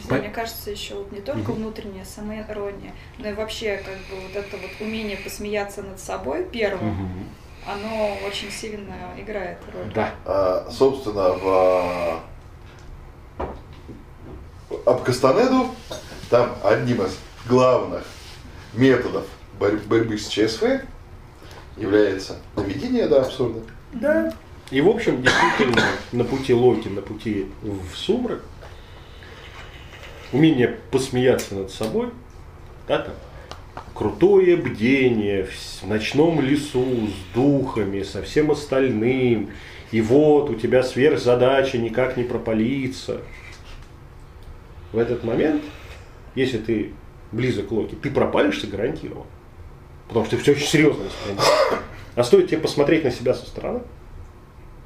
Знаю, Мне кажется, еще вот не только внутренняя самоирония, но и вообще как бы вот это вот умение посмеяться над собой первым, Мгм. оно очень сильно играет роль. Да. А, собственно, в об Кастанеду там одним из главных методов борь- борьбы с ЧСВ является доведение до абсурда. Да. И, в общем, действительно, на пути Локи, на пути в сумрак, умение посмеяться над собой, да, там, крутое бдение в ночном лесу с духами, со всем остальным, и вот у тебя сверхзадача никак не пропалиться. В этот момент, если ты близок к Локи, ты пропалишься гарантированно. Потому что ты все очень серьезно воспринимаешь. А стоит тебе посмотреть на себя со стороны,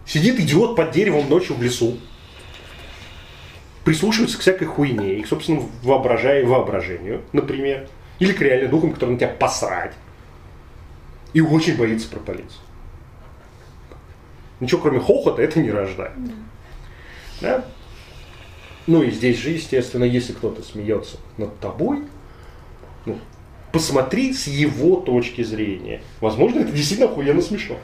Сидит идиот под деревом ночью в лесу. Прислушивается к всякой хуйне и к собственному воображая, воображению, например. Или к реальным духам, которые на тебя посрать. И очень боится пропалиться. Ничего кроме хохота это не рождает. Да? Ну и здесь же, естественно, если кто-то смеется над тобой, ну, посмотри с его точки зрения. Возможно, это действительно охуенно смешно.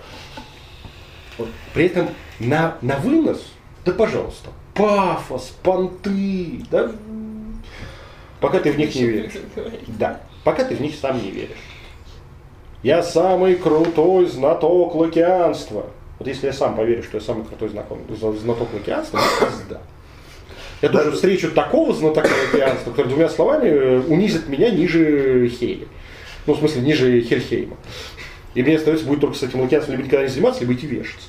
Вот. При этом на, на вынос, да пожалуйста, пафос, понты, да, пока ты в них не веришь. Да, пока ты в них сам не веришь. Я самый крутой знаток лакианства. Вот если я сам поверю, что я самый крутой знаком, знаток лакианства, ну, пизда. Я тоже встречу такого знатока лакианства, который двумя словами э, унизит меня ниже Хейли. Ну, в смысле, ниже Хельхейма. И мне остается будет только с этим лакианством либо никогда не заниматься, либо идти вешаться.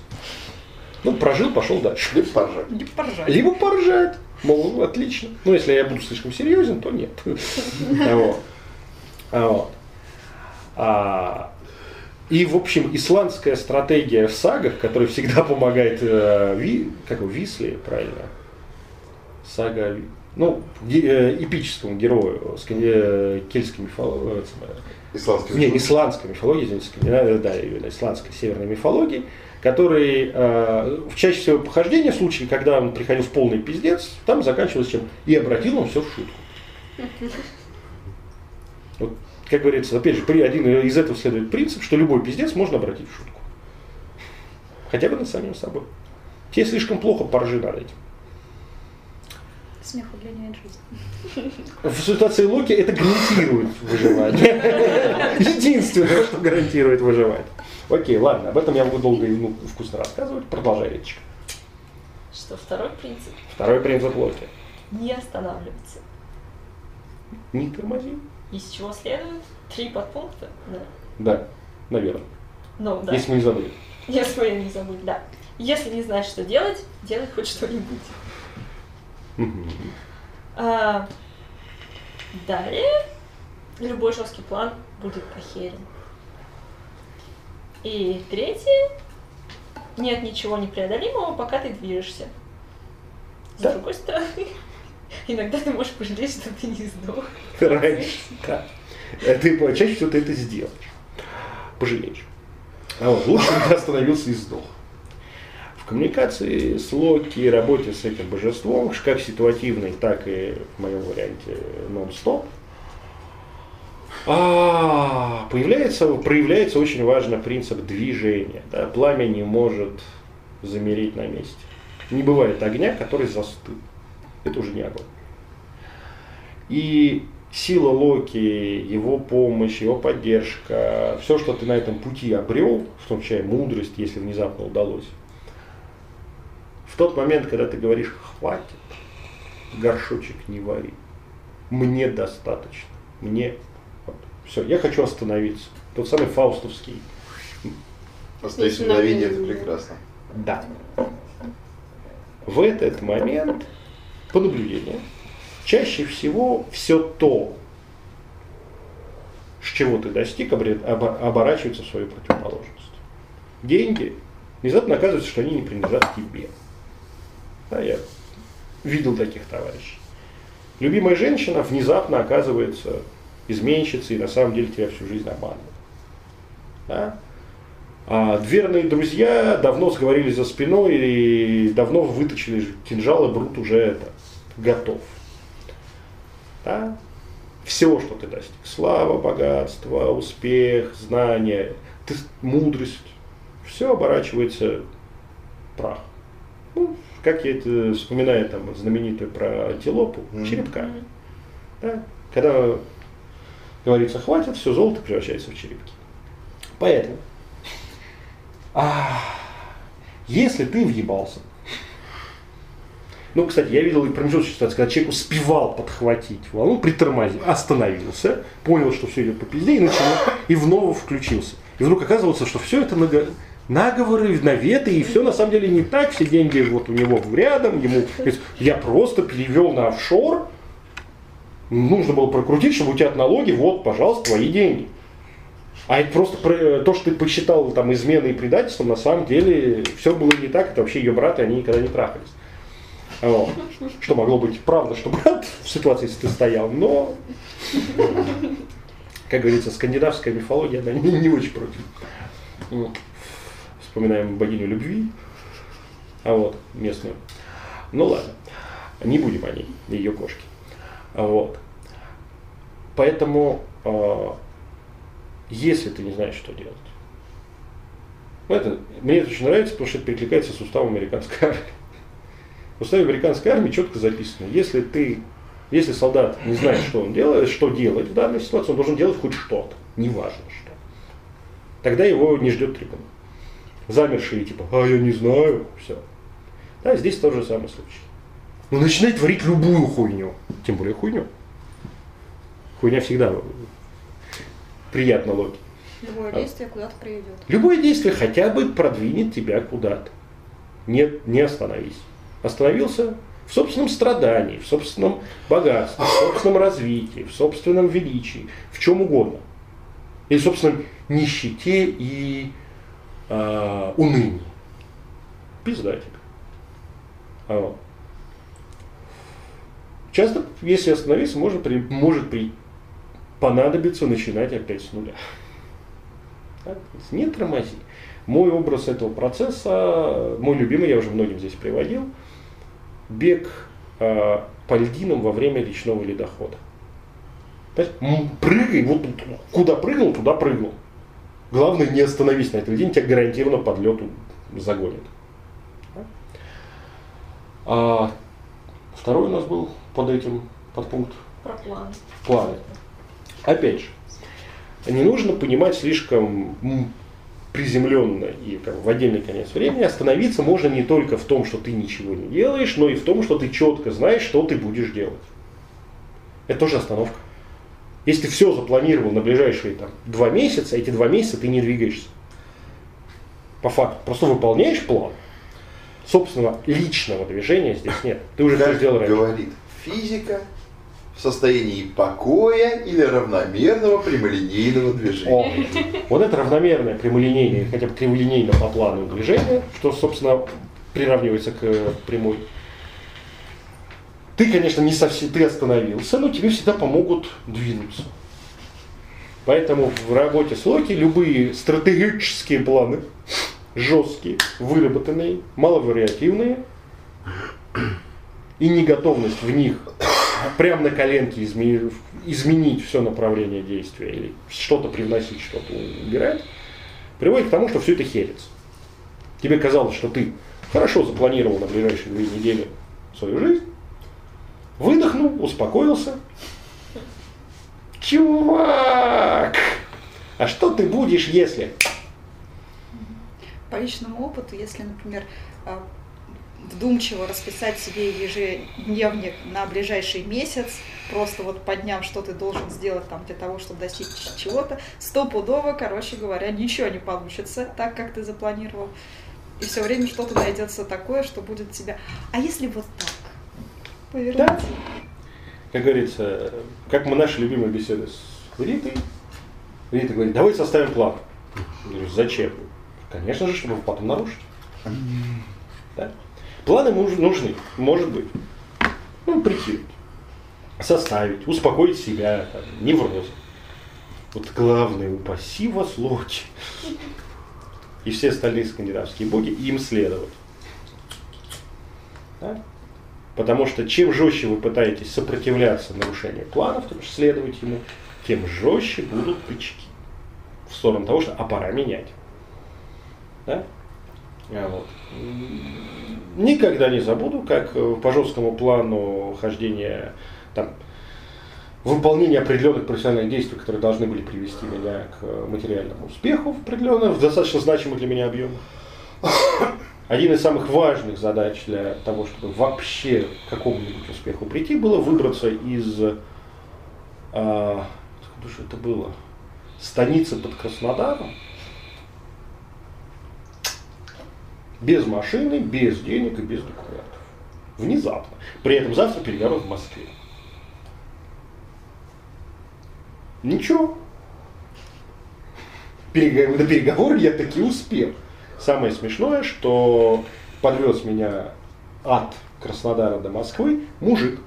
Ну, прожил, пошел дальше. Либо поржать. Не поржать. Либо поржать. Мол, отлично. Но если я буду слишком серьезен, то нет. А вот. А И, в общем, исландская стратегия в сагах, которая всегда помогает э, Ви- как его, Висле, правильно? Сага, ну, э, эпическому герою кен- э, кельтской мифологии, Исландский не, исландской мифологии, извините, да, именно исландской северной мифологии, который э, в чаще всего похождения, в случае, когда он приходил в полный пиздец, там заканчивалось чем? И обратил он все в шутку. Вот, как говорится, опять же, при- один из этого следует принцип, что любой пиздец можно обратить в шутку. Хотя бы над самим собой. Тебе слишком плохо, поржи над этим. Смех удлиняет жизнь. В ситуации Локи это гарантирует выживание. Единственное, что гарантирует выживание. Окей, ладно, об этом я буду долго и ну, вкусно рассказывать. Продолжай, Речка. Что второй принцип Второй принцип Локи. не останавливаться. Не тормози. Из чего следует три подпункта. Да. Да, наверное. Ну, да. Если мы не забыли. Если я не забудь, да. Если не знаешь, что делать, делай хоть что-нибудь. А, далее любой жесткий план будет похерен. И третье, нет ничего непреодолимого, пока ты движешься. С Да. другой стороны, иногда ты можешь пожалеть, что ты не сдох. Раньше, да. Э, Ты чаще всего ты это сделаешь. Пожалеешь. А вот лучше бы ты остановился и сдох. Коммуникации с Локи работе с этим божеством, как ситуативной, так и в моем варианте нон-стоп, а, появляется, проявляется очень важный принцип движения. Да? Пламя не может замереть на месте. Не бывает огня, который застыл. Это уже не огонь. И сила Локи, его помощь, его поддержка, все, что ты на этом пути обрел, в том числе мудрость, если внезапно удалось, тот момент, когда ты говоришь «хватит», горшочек не вари, мне достаточно, мне вот, все, я хочу остановиться. Тот самый фаустовский. Остановись мгновение, это прекрасно. Да. В этот момент, по наблюдению, чаще всего все то, с чего ты достиг, оборачивается в свою противоположность. Деньги, внезапно оказывается, что они не принадлежат тебе. Да, я видел таких товарищей. Любимая женщина внезапно оказывается изменщицей и на самом деле тебя всю жизнь обманывает. Да? А верные друзья давно сговорились за спиной и давно выточили кинжал, и Брут уже это, готов. Да? Все, что ты достиг. Слава, богатство, успех, знания, ты, мудрость. Все оборачивается прах. Ну, как я это вспоминаю там знаменитую про антилопу, mm-hmm. черепка. Да? Когда говорится, хватит, все золото превращается в черепки. Поэтому, а, если ты въебался, ну, кстати, я видел и промежуточную ситуацию, когда человек успевал подхватить волну, притормозил, остановился, понял, что все идет по пизде, и начал, и вновь включился. И вдруг оказывается, что все это наго... наговоры, наветы, и все на самом деле не так, все деньги вот у него рядом, ему, я просто перевел на офшор, нужно было прокрутить, чтобы у тебя от налоги, вот, пожалуйста, твои деньги. А это просто про, то, что ты посчитал там изменой и предательством, на самом деле все было не так, это вообще ее брат, они никогда не трахались. Вот. Что могло быть правда, что брат в ситуации, если ты стоял, но, как говорится, скандинавская мифология, она не, не очень против. Вспоминаем богиню любви, а вот, местную. Ну ладно, не будем о ней, ее кошки. Вот. Поэтому, э, если ты не знаешь, что делать, ну, это, мне это очень нравится, потому что это перекликается с уставом американской армии. В уставе американской армии четко записано, если ты, если солдат не знает, что он делает, что делать в данной ситуации, он должен делать хоть что-то, неважно что. Тогда его не ждет трибуна. Замершие типа, а я не знаю, все. Да, здесь тот же самый случай. Ну, начинай творить любую хуйню. Тем более хуйню. Хуйня всегда приятно логить. Любое действие куда-то приведет. Любое действие хотя бы продвинет тебя куда-то. Не, не остановись. Остановился в собственном страдании, в собственном богатстве, в собственном развитии, в собственном величии, в чем угодно. Или в собственном нищете и э, унынии. Пизда тебе. А вот. Часто, если остановиться, может, при, может при, понадобиться начинать опять с нуля. Так? Не тормози. Мой образ этого процесса, мой любимый, я уже многим здесь приводил, бег э, по льдинам во время речного ледохода. Прыгай, вот куда прыгнул, туда прыгнул. Главное, не остановись на этой льдине, тебя гарантированно под лед загонит. А второй у нас был под этим подпункт? Про план. Планы. Опять же, не нужно понимать слишком приземленно и как, в отдельный конец времени. Остановиться можно не только в том, что ты ничего не делаешь, но и в том, что ты четко знаешь, что ты будешь делать. Это тоже остановка. Если ты все запланировал на ближайшие там, два месяца, эти два месяца ты не двигаешься. По факту. Просто выполняешь план. Собственного личного движения здесь нет. Ты уже как сделал раньше. говорит физика в состоянии покоя или равномерного прямолинейного движения. О, вот это равномерное прямолинейное, хотя бы криволинейно по плану движение, что, собственно, приравнивается к прямой. Ты, конечно, не совсем, ты остановился, но тебе всегда помогут двинуться. Поэтому в работе с Локи любые стратегические планы, жесткие, выработанные, маловариативные, и неготовность в них прямо на коленке изменить, изменить все направление действия или что-то привносить, что-то убирать, приводит к тому, что все это херится. Тебе казалось, что ты хорошо запланировал на ближайшие две недели свою жизнь, выдохнул, успокоился. Чувак! А что ты будешь, если? По личному опыту, если, например, а, вдумчиво расписать себе ежедневник на ближайший месяц, просто вот подняв, что ты должен сделать там для того, чтобы достичь чего-то, стопудово, короче говоря, ничего не получится так, как ты запланировал. И все время что-то найдется такое, что будет тебя. А если вот так? Повернуть? Да. Как говорится, как мы наши любимые беседы с Ритой. Рита говорит, давай составим план. Я говорю, зачем? Конечно же, чтобы потом нарушить. Да? Планы нужны, может быть. Ну, прикинуть, составить, успокоить себя, там, неврозы. Вот главное, упаси вас локи. И все остальные скандинавские боги, им следовать. Да? Потому что чем жестче вы пытаетесь сопротивляться нарушению планов, то есть следовать ему, тем жестче будут тычки в сторону того, что а пора менять. Да? А вот. Никогда не забуду, как э, по жесткому плану хождения, там, выполнения определенных профессиональных действий, которые должны были привести меня к э, материальному успеху в определенных, в достаточно значимых для меня объемах. Один из самых важных задач для того, чтобы вообще к какому-нибудь успеху прийти, было выбраться из, а, откуда же это было, станицы под Краснодаром, без машины, без денег и без документов. Внезапно. При этом завтра переговоры в Москве. Ничего. Перег- На переговоры я таки успел. Самое смешное, что подвез меня от Краснодара до Москвы мужик.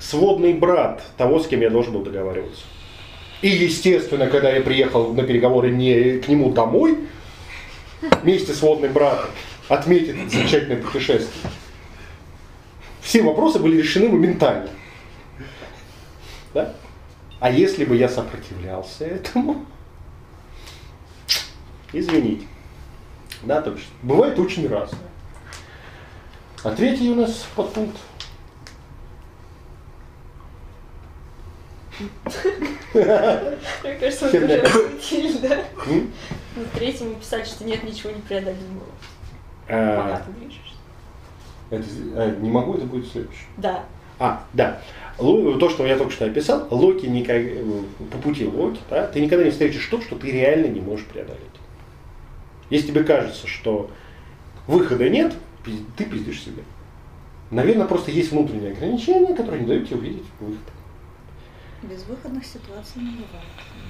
Сводный брат того, с кем я должен был договариваться. И, естественно, когда я приехал на переговоры не к нему домой, вместе с водным братом, отметить это замечательное путешествие, все вопросы были решены моментально. Да? А если бы я сопротивлялся этому, извините. Да, то есть бывает очень разное. А третий у нас подпункт. Мне кажется, мы уже да? М? Ну, третьему писать, что нет ничего непреодолимого. Пока А, ты движешься. это, а, не могу, это будет следующее. Да. А, да. То, что я только что описал, Локи никак, по пути Локи, да, ты никогда не встретишь то, что ты реально не можешь преодолеть. Если тебе кажется, что выхода нет, ты пиздишь себе. Наверное, просто есть внутренние ограничения, которые не дают тебе увидеть выход. Безвыходных ситуаций не бывает.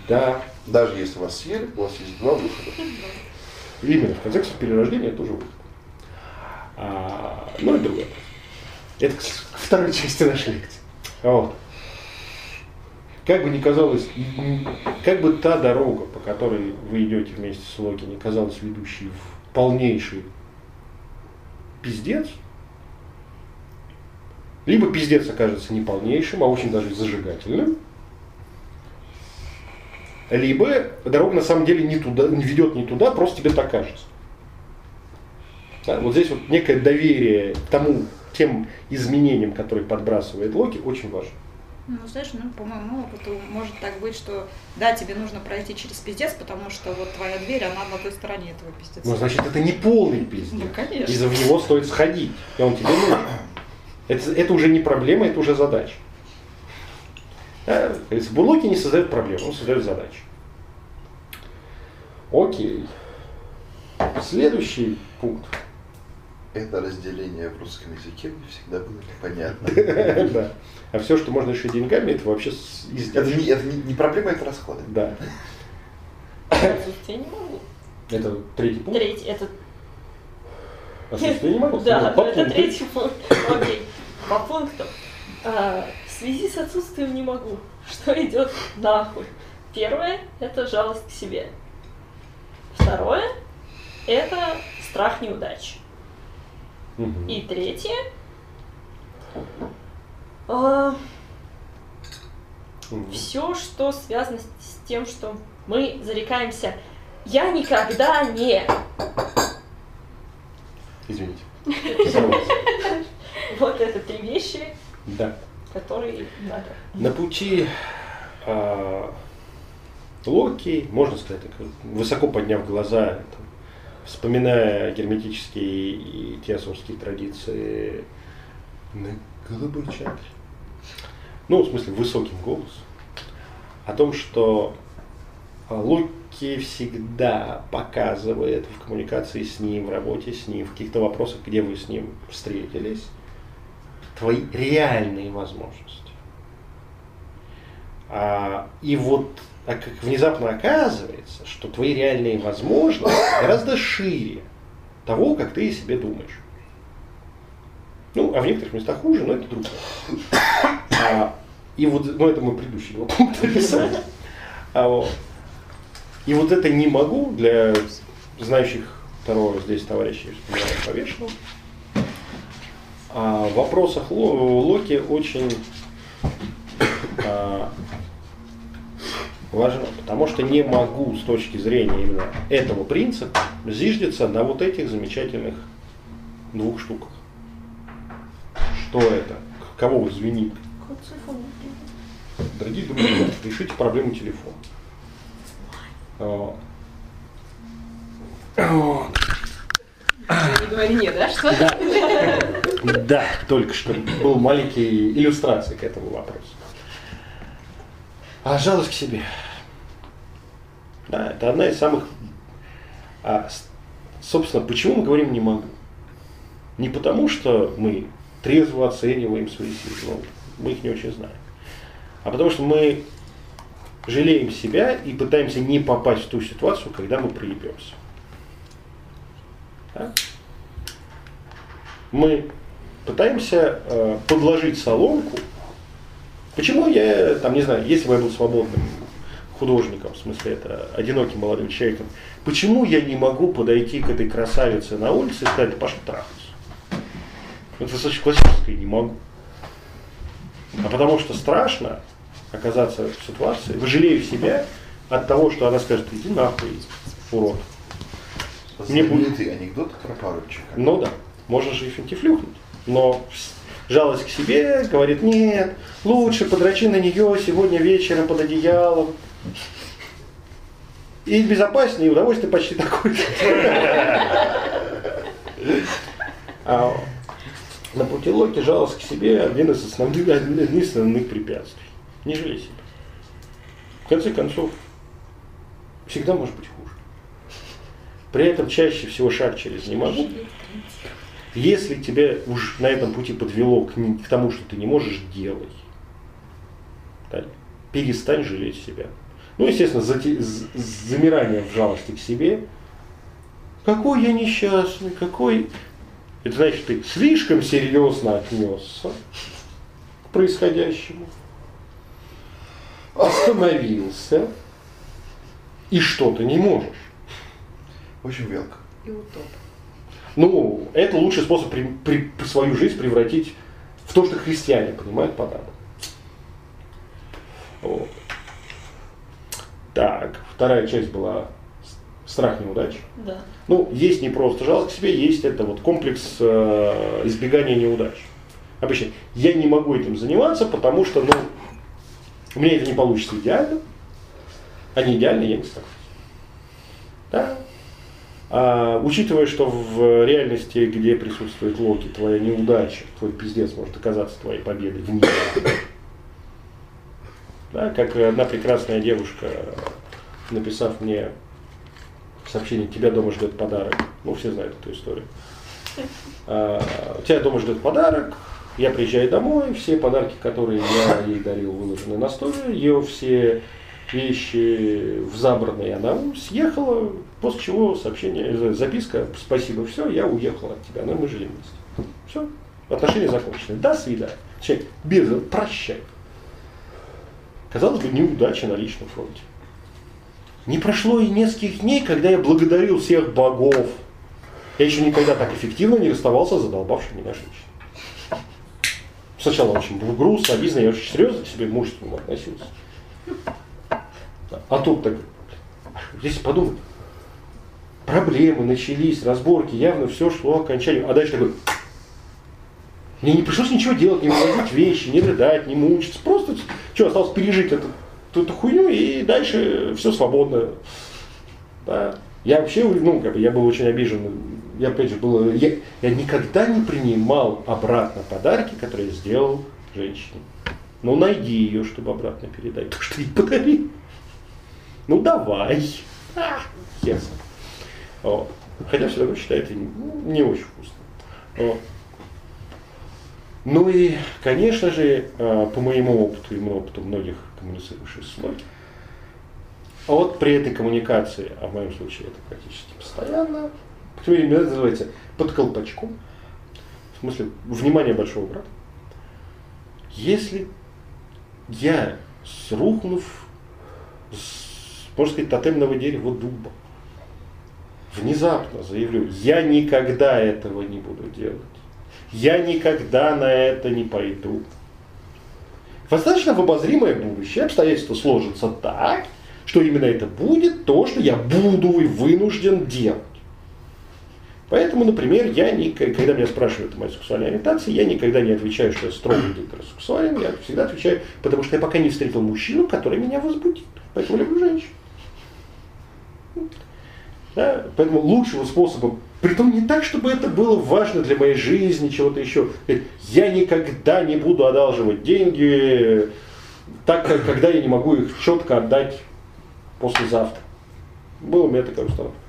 Да, Даже если вас съели, у вас есть два выхода. именно. В конце концов, перерождение тоже выход. А, ну и другое. Это к второй части нашей лекции. Вот. Как бы ни казалось, как бы та дорога, по которой вы идете вместе с Локи, не казалась ведущей в полнейший пиздец, либо пиздец окажется не полнейшим, а очень даже зажигательным, либо дорога на самом деле не туда, не ведет не туда, просто тебе так кажется. Да, вот здесь вот некое доверие тому, тем изменениям, которые подбрасывает Локи, очень важно. Ну, знаешь, ну, по моему опыту может так быть, что да, тебе нужно пройти через пиздец, потому что вот твоя дверь, она на той стороне этого пиздеца. Ну, значит, это не полный пиздец. Ну, конечно. И за в него стоит сходить, и он тебе нужен. Это, это уже не проблема, это уже задача. Да, говорится, Булоки не создает проблем, он создает задачи. Окей. Следующий пункт. Это разделение в русском языке мне всегда было непонятно. А все, что можно решить деньгами, это вообще с- Это издержки. не, это не, не проблема, это расходы. Да. Отсутствие не могу. Это третий пункт. Третий, это Отсутствие не могу. Да, это третий пункт. Окей. По пунктам. В связи с отсутствием не могу. Что идет нахуй? Первое – это жалость к себе. Второе – это страх неудачи. И третье а, все, что связано с тем, что мы зарекаемся «я никогда не...» Извините. Вот это три вещи, Да. которые надо. На пути а, Локи, можно сказать, так, высоко подняв глаза, там, вспоминая герметические и теософские традиции на голубой чакре, ну, в смысле, высоким голосом, о том, что Луки всегда показывает в коммуникации с ним, в работе с ним, в каких-то вопросах, где вы с ним встретились, твои реальные возможности. А, и вот а как внезапно оказывается, что твои реальные возможности гораздо шире того, как ты себе думаешь. Ну, а в некоторых местах хуже, но это другое. А, и вот, ну это мой предыдущий пункт описания. А вот. И вот это не могу для знающих второго здесь товарищей повешенного. А в вопросах Локи очень а, важно, потому что не могу с точки зрения именно этого принципа зиждиться на вот этих замечательных двух штуках. Что это? Кого вы звенит? Дорогие друзья, решите проблему телефона. Не говори нет, да? Что? Да. да, только что был маленький иллюстрация к этому вопросу. А жалость к себе. Да, это одна из самых... А, собственно, почему мы говорим «не могу»? Не потому, что мы трезво оцениваем свои силы, но мы их не очень знаем. А потому что мы жалеем себя и пытаемся не попасть в ту ситуацию, когда мы проебемся. Да? Мы пытаемся э, подложить соломку. Почему я, там, не знаю, если бы я был свободным художником, в смысле это одиноким молодым человеком, почему я не могу подойти к этой красавице на улице и сказать, пошли трахаться? Это достаточно классическое, не могу. А потому что страшно оказаться в ситуации, жалею себя от того, что она скажет, иди нахуй, урод. Мне будет анекдот про поручика. Ну да, можно же и финтифлюхнуть. Но жалость к себе, говорит, нет, лучше подрачи на нее сегодня вечером под одеялом. И безопаснее, и удовольствие почти такое. А на пути Локи жалость к себе один из основных, один из основных препятствий. Не жалей себя. В конце концов, всегда может быть хуже. При этом чаще всего шаг через не могу. Если тебя уж на этом пути подвело к, к тому, что ты не можешь, делай. Да? Перестань жалеть себя. Ну, естественно, зати, замирание в жалости к себе. Какой я несчастный, какой... Это значит, ты слишком серьезно отнесся к происходящему, остановился и что то не можешь. Очень велко. И утоп. Ну, это лучший способ при, при, свою жизнь превратить в то, что христиане понимают подарок. Вот. Так, вторая часть была страх неудач. Да. Ну, есть не просто жалость к себе, есть это вот комплекс э, избегания неудач. Обычно я не могу этим заниматься, потому что, ну, у меня это не получится идеально, а не идеально я не стараюсь. Да? А, учитывая, что в реальности, где присутствует Локи, твоя неудача, твой пиздец может оказаться твоей победой в мире. Да, как одна прекрасная девушка, написав мне сообщение, тебя дома ждет подарок. Ну, все знают эту историю. А, тебя дома ждет подарок, я приезжаю домой, все подарки, которые я ей дарил, выложены на столе, ее все вещи в забранные, она съехала, после чего сообщение, записка, спасибо, все, я уехал от тебя, но мы жили вместе. Все, отношения закончены. До свидания. Человек, без, прощай. Казалось бы, неудача на личном фронте. Не прошло и нескольких дней, когда я благодарил всех богов. Я еще никогда так эффективно не расставался с задолбавшей меня женщиной. Сначала очень было грустно, обидно, я очень серьезно к себе мужественно относился. А тут так, здесь подумать, проблемы начались, разборки, явно все шло к. А дальше такой, мне не пришлось ничего делать, не вывозить вещи, не рыдать, не мучиться. Просто что, осталось пережить эту, эту хуйню и дальше все свободно. Да. Я вообще, ну, как бы, я был очень обижен. Я, опять же, был, я, я никогда не принимал обратно подарки, которые сделал женщине. Ну, найди ее, чтобы обратно передать то, что ей подарил. Ну, давай. А, ясно. Вот. Хотя все равно считаю это не, не очень вкусно. Вот. Ну и, конечно же, а, по моему опыту и опыту многих коммуницирующих с логикой, а вот при этой коммуникации, а в моем случае это практически постоянно, это называется под колпачком, в смысле внимание большого брата. Если я, срухнув с, можно сказать, тотемного дерева дуба, внезапно заявлю, я никогда этого не буду делать, я никогда на это не пойду. Достаточно в обозримое будущее обстоятельства сложатся так, что именно это будет то, что я буду и вынужден делать. Поэтому, например, я не, когда меня спрашивают о моей сексуальной ориентации, я никогда не отвечаю, что я строго гетеросексуален, я всегда отвечаю, потому что я пока не встретил мужчину, который меня возбудит. Поэтому люблю женщин. Да? Поэтому лучшего способа, притом не так, чтобы это было важно для моей жизни, чего-то еще. Я никогда не буду одалживать деньги, так как когда я не могу их четко отдать послезавтра. Было у меня такая установка.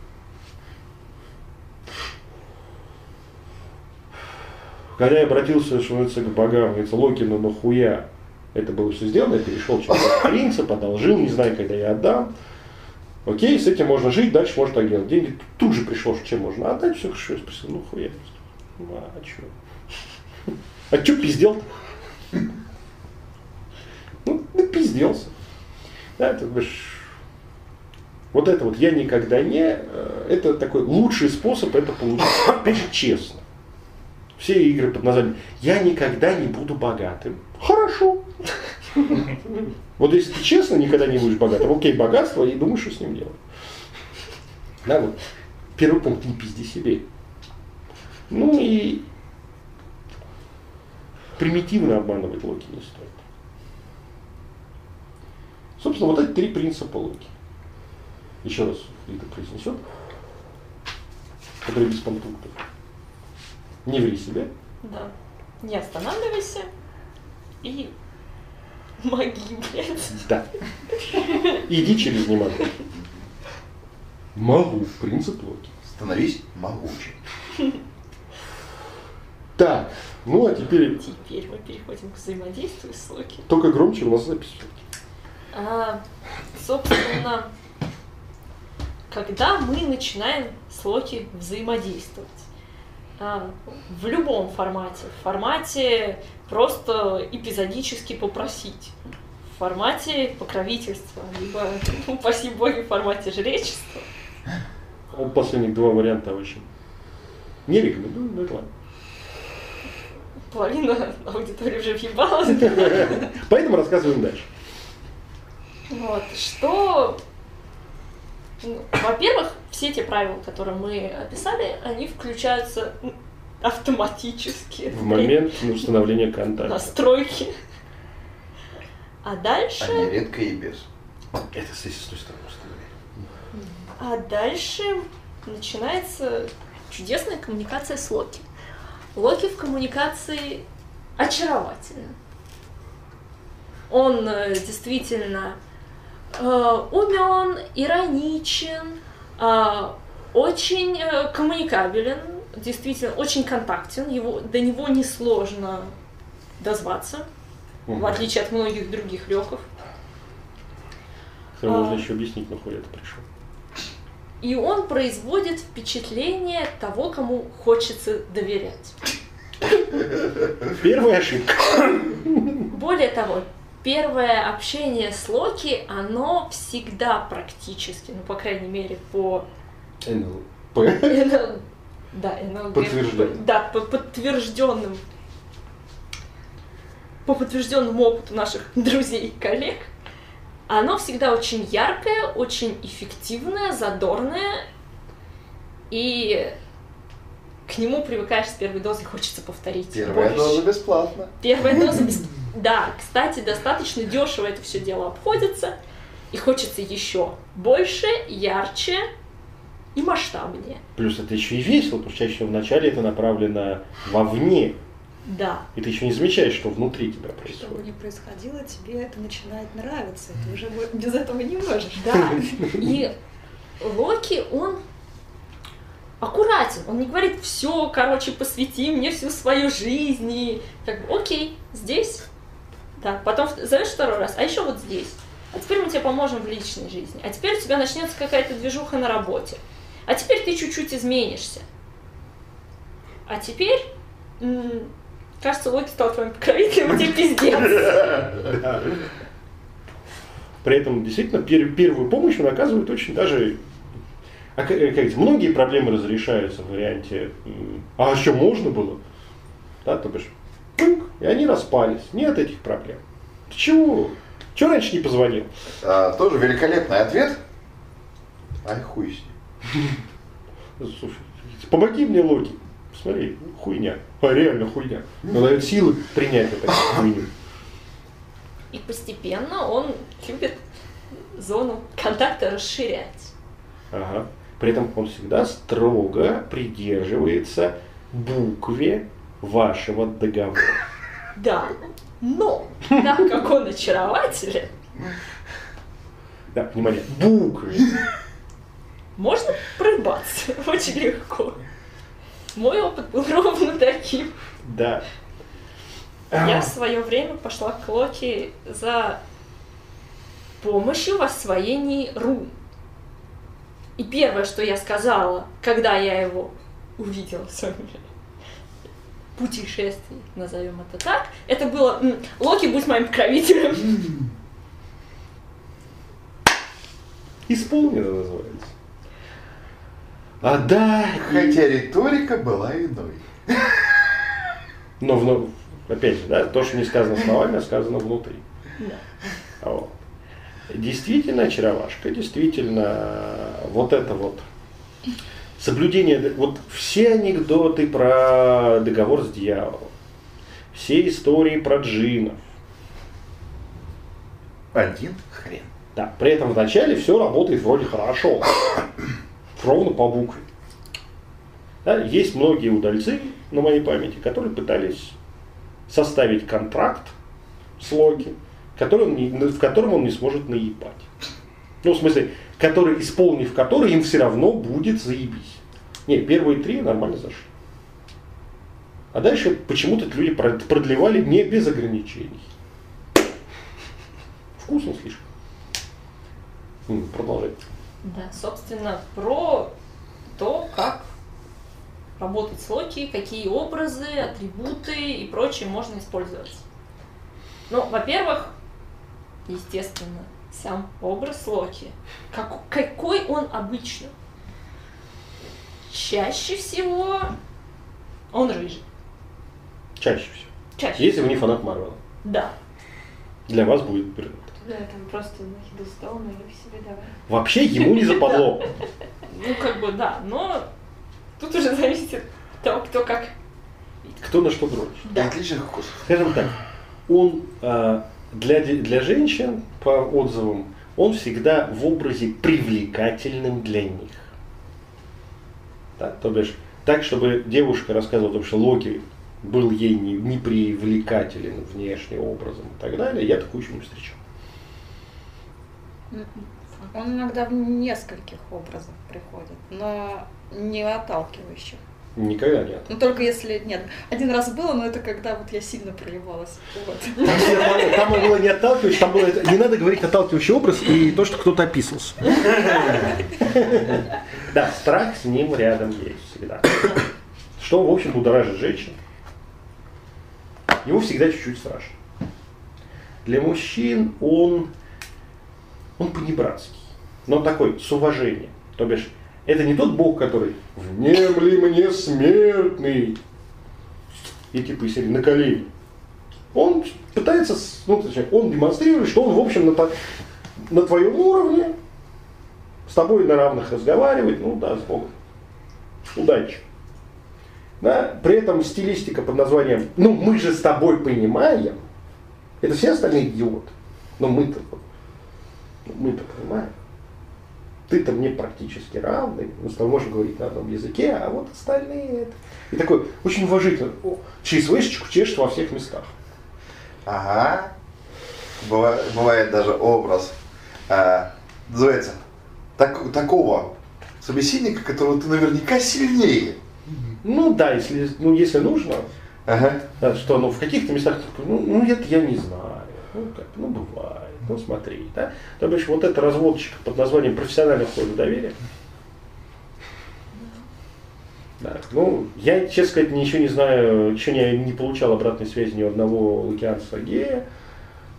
Когда я обратился, что к богам, говорится, Локину нахуя, это было все сделано, я перешел через принцип, одолжил, не знаю, когда я отдам. Окей, с этим можно жить, дальше можно так делать. Деньги тут же пришло, что чем можно отдать, все хорошо, я спросил, ну хуя. Ну, а что? А что пиздел? Ну, пизделся. Да, говоришь, вот это вот я никогда не, э, это такой лучший способ это получить. Опять честно. Все игры под названием «Я никогда не буду богатым». Хорошо. Вот если ты честно никогда не будешь богатым, окей, богатство, и думаешь, что с ним делать. Да, вот. Первый пункт, не пизди себе. Ну и примитивно обманывать Локи не стоит. Собственно, вот эти три принципа Локи. Еще раз это произнесет, который без пунктов. Не ври себе. Да. Не останавливайся и моги, блядь. Да. Иди через не могу. Могу, принцип логики. Становись могучим. Так, ну а теперь... Теперь мы переходим к взаимодействию с Локи. Только громче у нас запись. А, собственно, когда мы начинаем с Локи взаимодействовать. А, в любом формате. В формате просто эпизодически попросить. В формате покровительства, либо, ну, упаси боги, в формате жречества. Вот последних два варианта очень. Не рекомендую, но это ладно. Половина аудитории уже въебалась. Поэтому рассказываем дальше. Вот. Что ну, во-первых, все те правила, которые мы описали, они включаются автоматически. В момент установления контакта. Настройки. А дальше... А нередко и без. Это с той стороны А дальше начинается чудесная коммуникация с Локи. Локи в коммуникации очаровательный. Он э, действительно умен, ироничен, э, очень э, коммуникабелен, действительно очень контактен, его, до него несложно дозваться, угу. в отличие от многих других. Все можно а, еще объяснить, нахуй это пришел. И он производит впечатление того, кому хочется доверять. Первая ошибка. Более того, первое общение с Локи, оно всегда практически, ну, по крайней мере, по... НЛП. НЛ... Да, НЛП. Подтвержденным. Да, по подтвержденным по подтвержденному опыту наших друзей и коллег, оно всегда очень яркое, очень эффективное, задорное, и к нему привыкаешь с первой дозы, хочется повторить. Первая больше. доза бесплатно. Первая доза бесплатно. Да, кстати, достаточно дешево это все дело обходится. И хочется еще больше, ярче и масштабнее. Плюс это еще и весело, потому что чаще всего вначале это направлено вовне. Да. И ты еще не замечаешь, что внутри тебя Что бы происходит. ни происходило, тебе это начинает нравиться. Ты уже без этого не можешь. Да. И Локи, он аккуратен. Он не говорит, все, короче, посвяти мне всю свою жизнь. И как бы, окей, здесь. Да, потом зовешь второй раз, а еще вот здесь. А теперь мы тебе поможем в личной жизни. А теперь у тебя начнется какая-то движуха на работе. А теперь ты чуть-чуть изменишься. А теперь, кажется, Локи стал твоим покровителем, тебе пиздец. При этом действительно пер- первую помощь он оказывает очень даже... а как- как говорится, многие проблемы разрешаются в варианте «А что, можно было?» Да, то бишь, и они распались. Нет этих проблем. Ты чего? Чего раньше не позвонил? А, тоже великолепный ответ. Ай, хуй с ним. Слушай, помоги мне, Локи. Смотри, хуйня. А реально хуйня. Он дает силы принять эту хуйню. И постепенно он любит зону контакта расширять. Ага. При этом он всегда строго придерживается букве вашего договора. Да. Но, так как он очарователен, Да, внимание, букве. можно прорываться очень легко. Мой опыт был ровно таким. Да. Я в свое время пошла к Локи за помощью в освоении рун. И первое, что я сказала, когда я его увидела в своем путешествии, назовем это так, это было «М, «Локи, будь моим покровителем». Исполнено называется. А да, Хотя риторика была иной. но, вно- опять же, да, то, что не сказано словами, а сказано внутри. Да. Вот. Действительно очаровашка, действительно вот это вот соблюдение, вот все анекдоты про договор с дьяволом, все истории про джинов, Один хрен. да, при этом вначале все работает вроде хорошо, ровно по букве. Да, есть многие удальцы на моей памяти, которые пытались составить контракт с Локи, который он в котором он не сможет наебать. Ну, в смысле, который, исполнив который, им все равно будет заебись. Не, первые три нормально зашли. А дальше почему-то люди прод- продлевали не без ограничений. Вкусно слишком. М. Да, собственно, про то, как работать с Локи, какие образы, атрибуты и прочее можно использовать. Ну, во-первых, естественно, сам образ Локи. Как- какой он обычно? Чаще всего он рыжий. Чаще всего. Чаще. Если вы не фанат Марвела. Да. Для вас будет Бернет. Да, там просто на Хидустона и себе давай. Вообще ему не западло. Ну, как бы, да, но тут уже зависит от того, кто как. Кто на что дрочит. Да. Отличных вкусов. Скажем так, он а, для, для женщин, по отзывам, он всегда в образе привлекательным для них. Да, то бишь, так, чтобы девушка рассказывала о том, что Локи был ей не, не привлекателен внешне образом и так далее, я такую еще не встречал. Он иногда в нескольких образах приходит, но не отталкивающих. Никогда нет. Ну только если нет. Один раз было, но это когда вот я сильно проебалась. Вот. Там, там было не отталкивающий, там было не надо говорить отталкивающий образ и то, что кто-то описывался. Да, страх с ним рядом есть всегда. Что, в общем, будоражит женщин. Его всегда чуть-чуть страшно. Для мужчин он, он понебратский, но такой, с уважением. То бишь, это не тот бог, который «внемли мне смертный» и из серии на колени. Он пытается, ну, точнее, он демонстрирует, что он, в общем, на, на твоем уровне, с тобой на равных разговаривает, ну да, с Богом. Удачи. Да? При этом стилистика под названием «Ну, мы же с тобой понимаем», это все остальные идиоты. Но мы-то, ну, мы-то понимаем. Ты-то мне практически равный, мы с тобой можем говорить на одном языке, а вот остальные это. И такой очень уважительно, о, ЧСВшечку чешет во всех местах. Ага. Бывает, бывает даже образ, а, называется, так, такого собеседника, которого ты наверняка сильнее. Ну да, если, ну, если нужно, Ага. да, что ну, в каких-то местах, ну, ну это я не знаю, ну как, ну бывает, ну смотри, да. То бишь вот это разводчик под названием профессиональный вход в доверие. Да. Ну, я, честно сказать, ничего не знаю, еще не, не получал обратной связи ни у одного лукианца гея,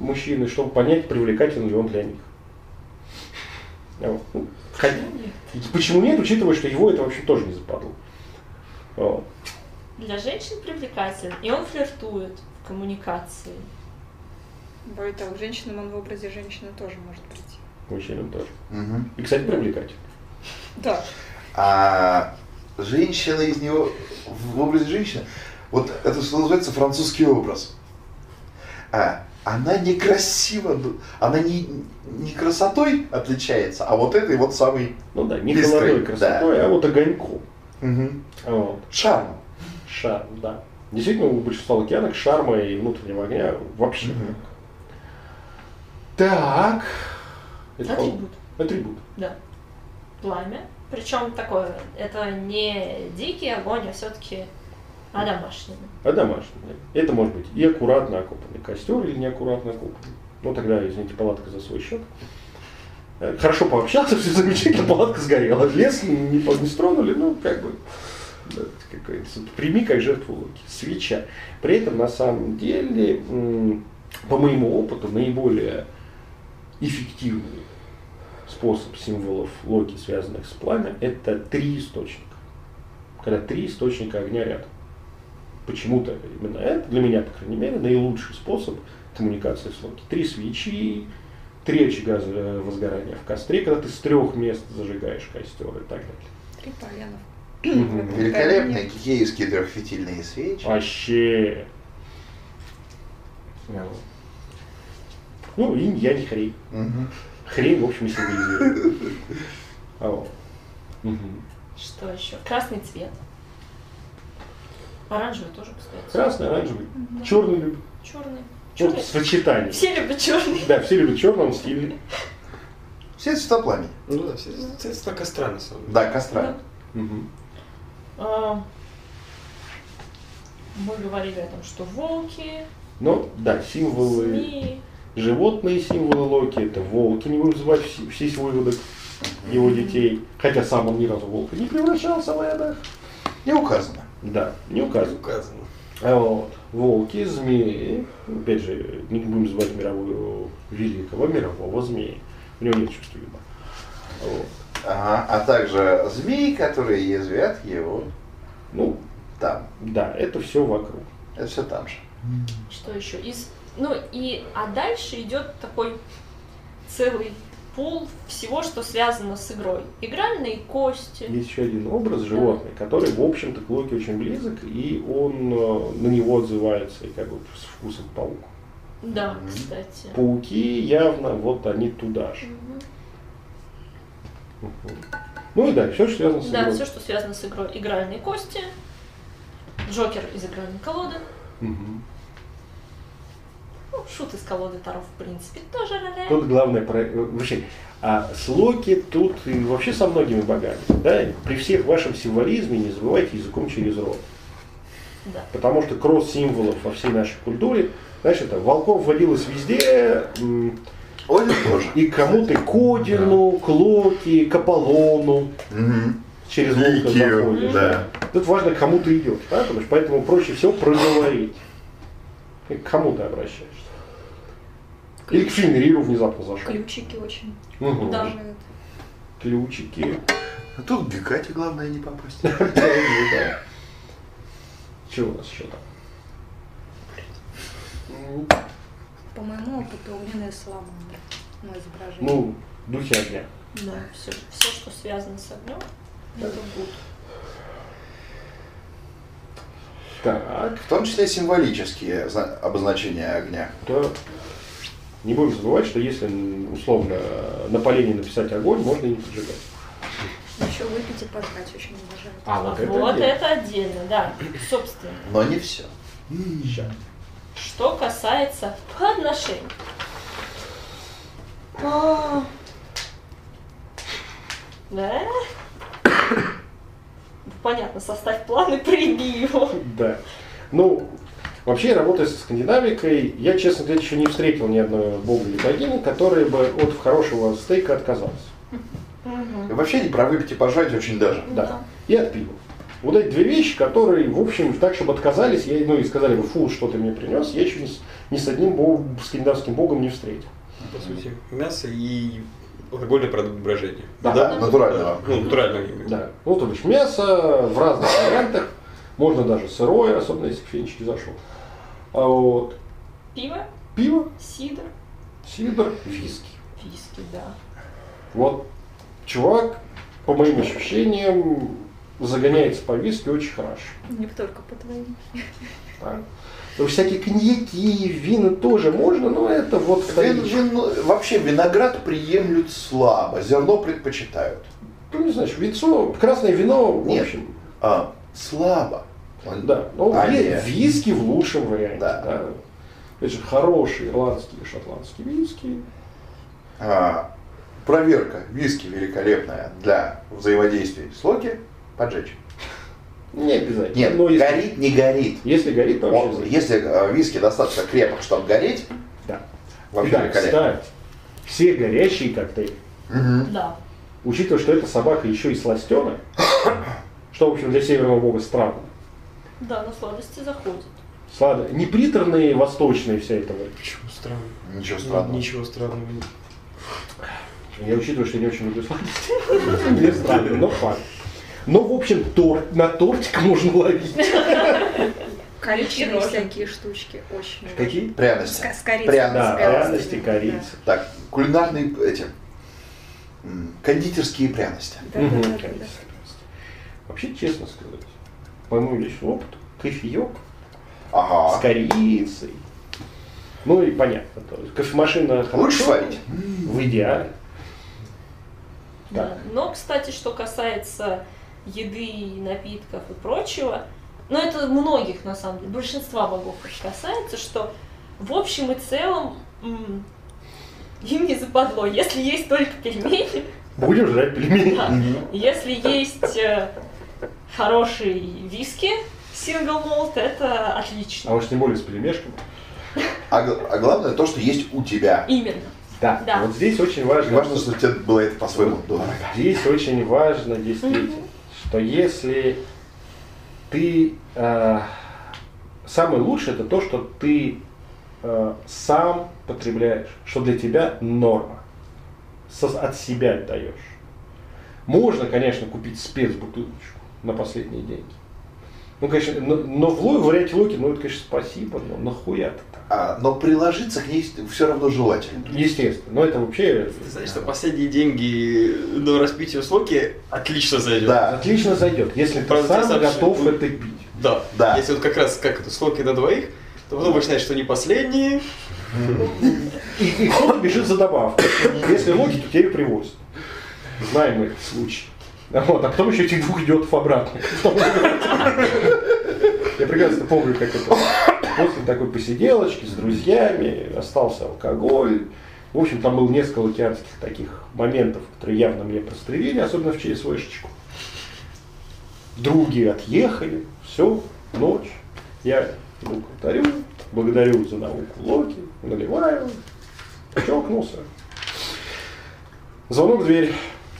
мужчины, чтобы понять, привлекателен ли он для них. Вот. Ну, хотя- Почему нет, учитывая, что его это вообще тоже не западло. Вот. Для женщин привлекателен, и он флиртует в коммуникации. Более того, к женщинам он в образе женщины тоже может прийти. Мужчинам тоже. Мгм. И, кстати, привлекательный. Да. А женщина из него в образе женщины, вот это что называется французский образ. А, она некрасива, д- она не, не красотой отличается, а вот этой вот самой Ну да, не холодной красотой, а вот огоньком. мгм, Вот. шармом. Шарм, да. Действительно, у большинства лукьянок шарма и внутреннего огня вообще. Мгм. Так. Это пол- Атрибут. Атрибут. Да. Пламя. Причем такое, это не дикий огонь, а все-таки одомашненный. А домашний. да. Это может быть и аккуратно окопанный костер, или неаккуратно окопанный. Ну тогда, извините, палатка за свой счет. Э, Хорошо пообщался, все замечательно, палатка сгорела. Лес не, не, стронули, ну как бы прими как жертву луки. Свеча. При этом на самом деле, по моему опыту, наиболее эффективный способ символов локи, связанных с пламя, это три источника. Когда три источника огня рядом. Почему-то именно это, для меня, по крайней мере, наилучший способ коммуникации с локи. Три свечи, три очага возгорания в костре, когда ты с трех мест зажигаешь костер и так далее. Три поленов. Мгм. Великолепные кикеевские трехфитильные свечи. Вообще. Ну, Ну, инь, янь, хрень. Мгм. Хрень, в общем, и символизирует. А вот. Мгм. Что еще? Красный цвет. Оранжевый тоже, кстати. Красный, оранжевый, черный любит. Черный. Вот Черный. сочетание. Все любят черный. Да, все любят черный, он стильный. Все цвета пламени. Ну да, все средства костра на самом деле. Да, костра. Мгм. А, Мы говорили о том, что волки, Ну, да, символы, змеи. Животные символы Локи, это волки, не будем забывать все, выводок его детей. Хотя сам он ни разу в волка не превращался в Эдах. Не указано. Да, не указан. Указано. А вот, волки, змеи, опять же, не будем звать мирового великого мирового змеи. У него нет чувства юмора. Вот. Ага. А также змеи, которые язвят его Ну, там. да, это все вокруг. Это все там же. Что еще? Из... Ну и, а дальше идет такой целый пул всего, что связано с игрой. Игральные кости. Есть еще один образ животное, который, в общем-то, к Локи очень близок, и он э, на него отзывается и как бы с вкусом паук. Да, Мгм. кстати. Пауки явно вот они туда же. Мгм. Ну и да, все, что связано с Да, игрой. все, что связано с игрой. Игральные кости. Джокер из игральной колоды. Мгм. Ну, шут из колоды Таро, в принципе, тоже роляет. Тут главное, про... э, вообще, а с Локи тут и вообще со многими богами, да, при всех вашем символизме не забывайте языком через рот. Да. Потому что кросс символов во всей нашей культуре, знаешь, это волков вводилось везде, Один тоже. и к кому-то к Одину, к Локи, к Аполлону Мгм. через волка заходишь. да. Тут важно, к кому ты идешь, да, потому что поэтому проще всего проговорить. И к кому ты обращаешься. Или к Фенриру внезапно зашел. Ключики очень Мгм. Да. уважают. Ключики. А тут Гекате главное не попасть. Да, да. Чего у нас еще там? По моему опыту огненные саламандры на изображении. Ну, духи огня. Да, все, все, что связано с огнем, это будет. Так, В том числе символические зна- обозначения огня. да. Не будем забывать, что если, условно, на полене написать огонь, можно и не поджигать. Еще выпить и пожрать очень уважаю. А Вот, вот это, это, отдельно. отдельно, да, собственно. Но не все. Ща. Что касается подношений. А, Да? Понятно, составь план и прими его. Да. Ну, вообще, работая со скандинавикой, я, честно говоря, еще не встретил ни одного бога или богини, который бы от хорошего стейка отказался. И вообще не про выпить и пожрать очень даже. Да. И от пива. Вот эти две вещи, которые, в общем, так, чтобы отказались, я, ну и сказали бы, фу, что ты мне принес, я еще ни с, ни с одним богом, скандинавским богом не встретил. По сути, мясо и алкогольный продукт брожения. Да. Да, натурального. Ну, натурально. Да. Ну, то есть мясо в разных вариантах, можно даже сырое, особенно если к фенечке зашел. А вот Пиво, пиво, сидр, сидр, виски. виски, да. Вот. Чувак, по моим ощущениям, загоняется по виски очень хорошо. Не только по твоим. Да. Ну, всякие коньяки, вина тоже можно, но это вот Вин- вин- вообще виноград приемлют слабо, зерно предпочитают. Ну, не знаю, винцо, красное вино, в Нет. общем, А, слабо. Да. Ну, А, ви- нет. виски в лучшем варианте, Да. да. Это же хорошие ирландские, шотландские виски. А, проверка виски великолепная для взаимодействия с локи поджечь. Не обязательно. Нет, но если, горит, не горит. если горит, то Он- вообще если э, виски достаточно крепок, чтобы гореть, Да. вообще да, великолепно. кстати, все горящие коктейли, Мгм. Да. учитывая, что эта собака еще и сластена, что, в общем, для северного бога странно. Да, на сладости заходит. Сладо. Не приторные восточные вся эта вот. Почему странно? Ничего странного. Ничего странного. нет. Я учитываю, что я не очень люблю сладости. Мне странно, но факт. Но, в общем, торт, на тортик можно ловить. Коричневые всякие штучки очень. Какие? Пряности. С, с корицей. Пряности. Да, пряности, корица. Так, кулинарные эти кондитерские пряности. Да, да, да. Вообще, честно сказать, по моему личному опыту, кофеек с Ага. корицей. Ну и понятно, то есть кофемашина хорошо, Лучше сварить. в идеале. Да. Так. Но, кстати, что касается еды, напитков и прочего, но это многих, на самом деле, большинства богов касается, что в общем и целом им не западло. Если есть только пельмени, Будем жрать пельмени. да, если есть э, хороший виски, сингл молт, это А отлично. уж тем более с пельмешками. А, а главное то, что есть у тебя. Именно. Да. Да. Вот здесь очень И важно. важно, что тебе было это по-своему дорого. Здесь очень важно действительно, что если ты э, самое лучшее это то, что ты э, сам потребляешь, что для тебя норма, Со- от себя отдаешь. Можно, конечно, купить спецбутылочку на последние деньги. Ну, конечно, но, но в варианте локи, ну это, конечно, спасибо, но нахуя-то так? А, но приложиться к ней все равно желательно. Естественно, но это вообще Ты знаешь, что последние деньги на распитие слоки отлично зайдет. Да. отлично зайдет, если ты Правда, тебе сам сообщают, готов ну, это пить. Да. Да. Если вот как раз как это, слоки на двоих, то потом выясняешь, что не последние. И, и кто-то бежит за добавкой. Если локи, то тебе привозят. Знаем мы этот случай. Вот, а потом еще этих двух идиотов обратно. Я прекрасно помню, как это после такой посиделочки с друзьями остался алкоголь. В общем, там было несколько океанских таких моментов, которые явно мне прострелили, особенно в ЧСВшечку. Други отъехали, все, ночь. Я иду к алтарю, благодарю за науку Локи, наливаю, чокнулся. Звонок в дверь.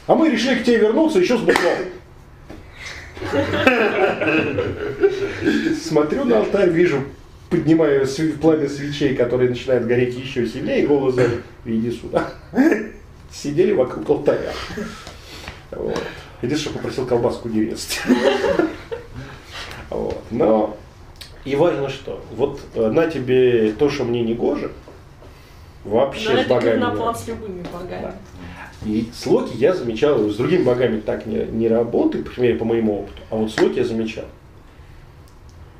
А мы решили к тебе вернуться еще с бухлом. Смотрю на алтарь, вижу, поднимаю пламя свечей, которые начинают гореть еще сильнее, и голос зовет, иди сюда. Сидели вокруг алтаря. Вот. Единственное, что попросил колбаску не резать. Вот. Но и важно что, вот э, на тебе то, что мне не гоже, вообще Но с это как богами. работает. с любыми богами. Да. И с Локи я замечал, с другими богами так не, не работает, по крайней мере, по моему опыту, а вот с Локи я замечал.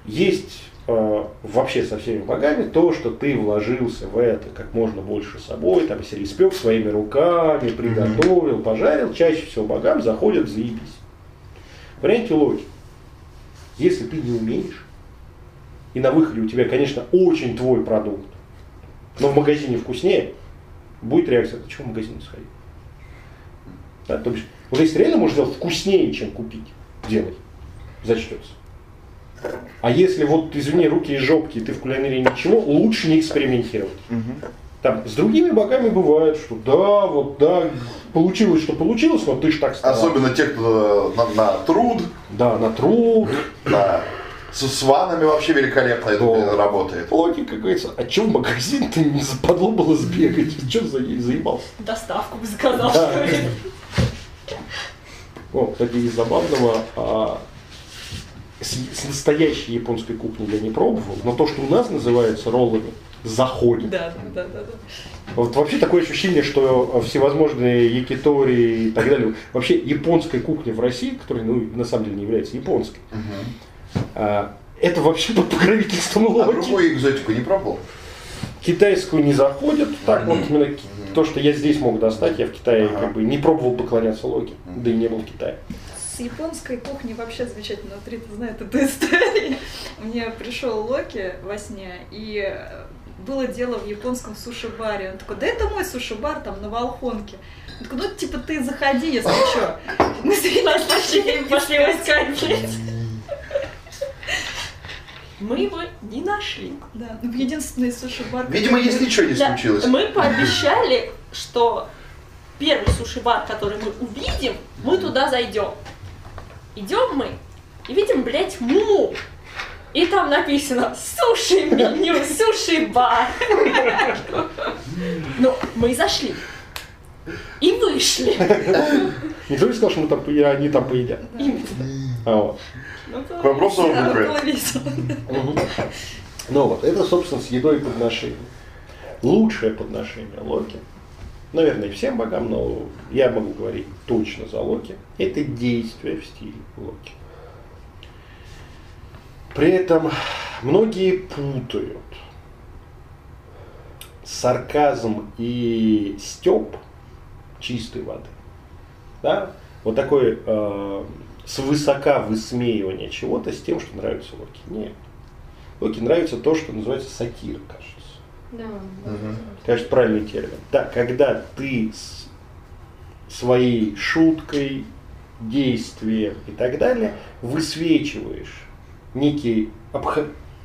Есть э, вообще со всеми богами то, что ты вложился в это как можно больше собой, там, если испек своими руками, приготовил, пожарил, чаще всего богам заходят заебись. Варианте Локи. Если ты не умеешь, и на выходе у тебя, конечно, очень твой продукт, но в магазине вкуснее, будет реакция, ты что в магазин сходить? Да, то бишь, вот если реально можешь сделать вкуснее, чем купить, делай, зачтется. А если вот, извини, руки и жопки, ты в кулинарии ничего, лучше не экспериментировать. Там с другими богами бывает, что да, вот да, получилось, что получилось, но ты ж так старался. Особенно те, кто на, на труд, Да, на труд. на, с, с ванами вообще великолепно это Да. работает. Логика, говорится, а че в магазин ты не западло было сбегать? Че за, заебался? Доставку бы заказал, Да. что ли. О, кстати, из забавного, а, с, с настоящей японской кухни я не пробовал, но то, что у нас называется роллами, заходит. Да, да, да, да. Вот вообще такое ощущение, что всевозможные якитори и так далее, вообще японская кухня в России, которая ну, на самом деле не является японской, а, это вообще под покровительством А локи. другую экзотику не пробовал? Китайскую не заходит, так вот именно то, что я здесь мог достать, я в Китае Ага. как бы не пробовал поклоняться локи, да и не был в Китае. С японской кухней вообще замечательно. Вот Рита знает эту историю. Мне пришел Локи во сне, и э, было дело в японском суши-баре. Он такой, да это мой суши-бар там на Волхонке. Он такой, ну типа ты заходи, если что. Мы с Ритой Пошли, пошли его искать. Мы его не нашли. Да, ну единственный суши-бар. Видимо, который- если ничего не Да, случилось. Мы пообещали, что первый суши-бар, который мы увидим, мы туда зайдем. Идем мы и видим, блядь, му. И там написано суши-меню, суши-бар. Ну, мы зашли. И вышли. Никто не сказал, что мы там, они там поедят. Именно. А, вот. Ну, К вопросу о букве. Ну вот, это, собственно, с едой и подношением. Лучшее подношение Локи, наверное, всем богам, но я могу говорить точно за Локи, это действие в стиле Локи. При этом многие путают сарказм и степ чистой воды. Да? Вот такое э, свысока высмеивание чего-то с тем, что нравится Локи. Нет. Локи нравится то, что называется сатира, кажется. Да. Кажется, правильный термин. Да, когда ты с своей шуткой, действием и так далее высвечиваешь некие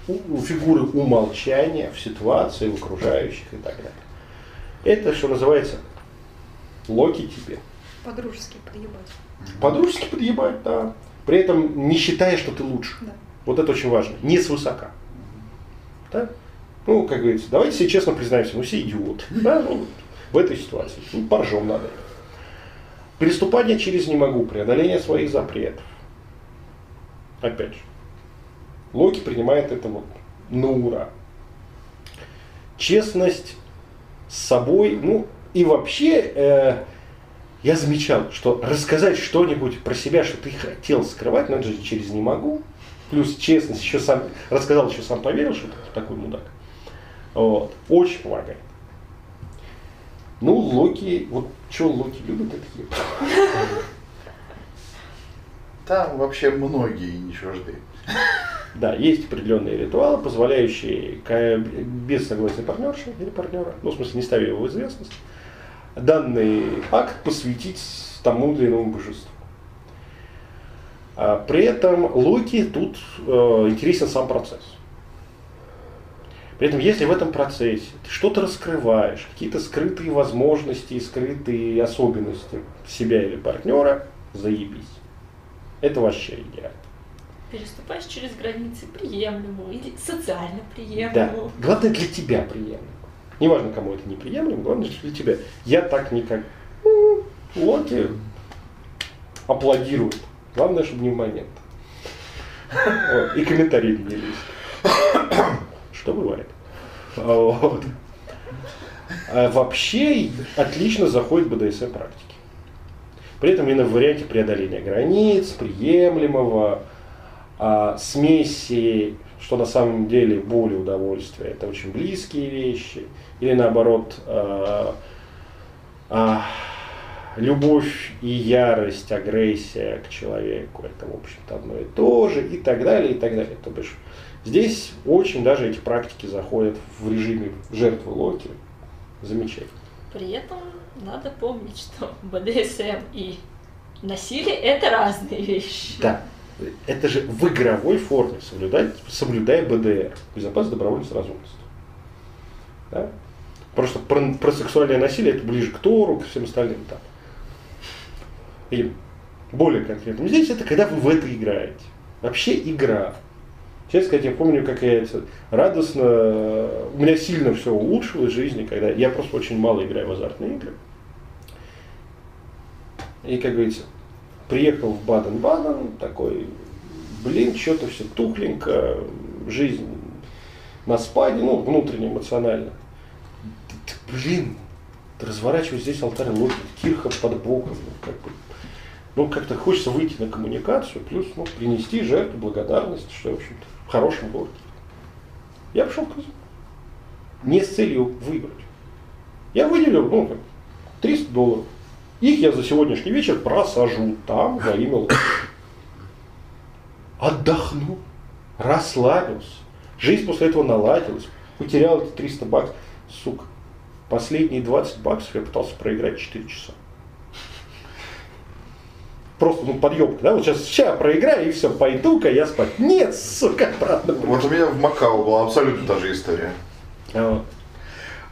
у фигуры умолчания в ситуации, в окружающих и так далее. Это, что называется, локи тебе. По-дружески подъебать. По-дружески подъебать, да. При этом не считая, что ты лучше. Да. Вот это очень важно. Не свысока. Да? Ну, как говорится, давайте себе честно признаемся, ну все идиоты. Да? Ну, в этой ситуации. Ну, поржем надо. Переступание через не могу, преодоление своих запретов. Опять же. Локи принимает это вот на ура. Честность с собой, ну и вообще э, я замечал, что рассказать что-нибудь про себя, что ты хотел скрывать, но это же через не могу. Плюс честность, еще сам рассказал, еще сам поверил, что ты такой мудак. Вот. Очень помогает. Ну, Локи, вот что Локи любит, это ебать. Там вообще многие не чужды. Да, есть определенные ритуалы, позволяющие без согласия партнерши или партнера, ну, в смысле, не ставя его в известность, данный акт посвятить тому или иному божеству. А при этом Локи тут э, интересен сам процесс. При этом, если в этом процессе ты что-то раскрываешь, какие-то скрытые возможности, скрытые особенности себя или партнера, заебись. Это вообще идеально. Переступаешь через границы приемлемого или социально Да. приемлемого. Главное для тебя приемлемо. Неважно, кому это неприемлемо, главное что для тебя. Я так никак. Локи аплодирует. Главное, чтобы не в момент. И комментарии не лезть. Что бывает. Вот. А вообще отлично заходит БДСМ практики. При этом именно в варианте преодоления границ, приемлемого, а, смеси, что на самом деле боль и удовольствие это очень близкие вещи, или наоборот э, э, любовь и ярость, агрессия к человеку это, в общем-то, одно и то же, и так далее, и так далее. То бишь, здесь очень даже эти практики заходят в режиме жертвы Локи. Замечательно. При этом надо помнить, что БДСМ и насилие это разные вещи. Да. Это же в игровой форме соблюдать, соблюдая БДР, безопасность, добровольность, разумность. Да? Просто про, про сексуальное насилие это ближе к Тору, к всем остальным там. И более конкретно. Здесь это когда вы в это играете. Вообще игра. Честно сказать, я помню, как я это радостно, у меня сильно все улучшилось в жизни, когда я просто очень мало играю в азартные игры. И, как говорится, приехал в Баден-Баден, такой, блин, что-то все тухленько, жизнь на спаде, ну, внутренне, эмоционально. Блин, разворачиваю здесь алтарь логики, кирха под боком, ну, как бы, ну, как-то хочется выйти на коммуникацию, плюс, ну, принести жертву, благодарность, что, в общем-то, в хорошем городе. Я пошел в. Не с целью выиграть. Я выделил, ну, 300 долларов. Их я за сегодняшний вечер просажу там во имя Луны. Отдохну, расслабился. Жизнь после этого наладилась. Потерял эти 300 баксов. Сука, последние 20 баксов я пытался проиграть 4 часа. Просто, ну, подъемка, да, вот сейчас, сейчас проиграю и все, пойду-ка я спать. Нет, сука, обратно. Вот у меня в Макао была абсолютно та же история. А вот.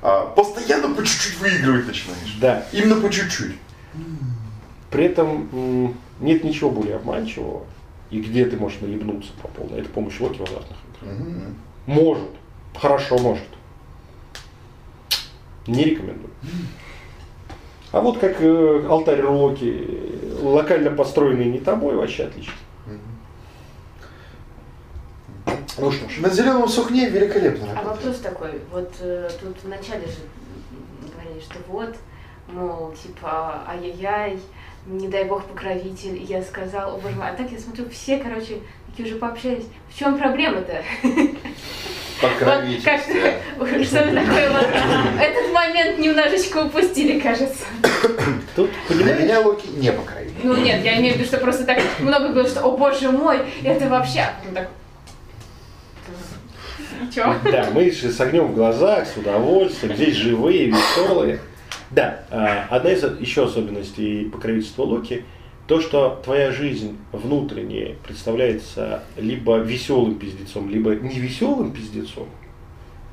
А, постоянно по чуть-чуть выигрывать начинаешь. Да. Именно по чуть-чуть. При этом нет ничего более обманчивого, и где ты можешь наебнуться по полной. Это помощь Локи в азартных играх. Мгм. Может. Хорошо может. Не рекомендую. А вот как э, алтарь Локи, локально построенный не тобой, вообще отлично. Ну что ж. На зеленом сухне великолепно А работает. вопрос такой, вот э, тут вначале же говорили, что вот, мол, типа, ай-яй-яй, не дай бог покровитель, И я сказал, о боже мой, а так я смотрю, все, короче, такие уже пообщались, в чем проблема-то? Вот как что такое вот, этот момент немножечко упустили, кажется. Тут, Для понимаешь, меня Локи не покровитель. Ну нет, я имею в виду, что просто так много было, что, о боже мой, это вообще, так, Чё? Да, мы же с огнем в глазах, с удовольствием, здесь живые, веселые. Да, а, одна из еще особенностей покровительства Локи, то, что твоя жизнь внутренняя представляется либо веселым пиздецом, либо невеселым пиздецом,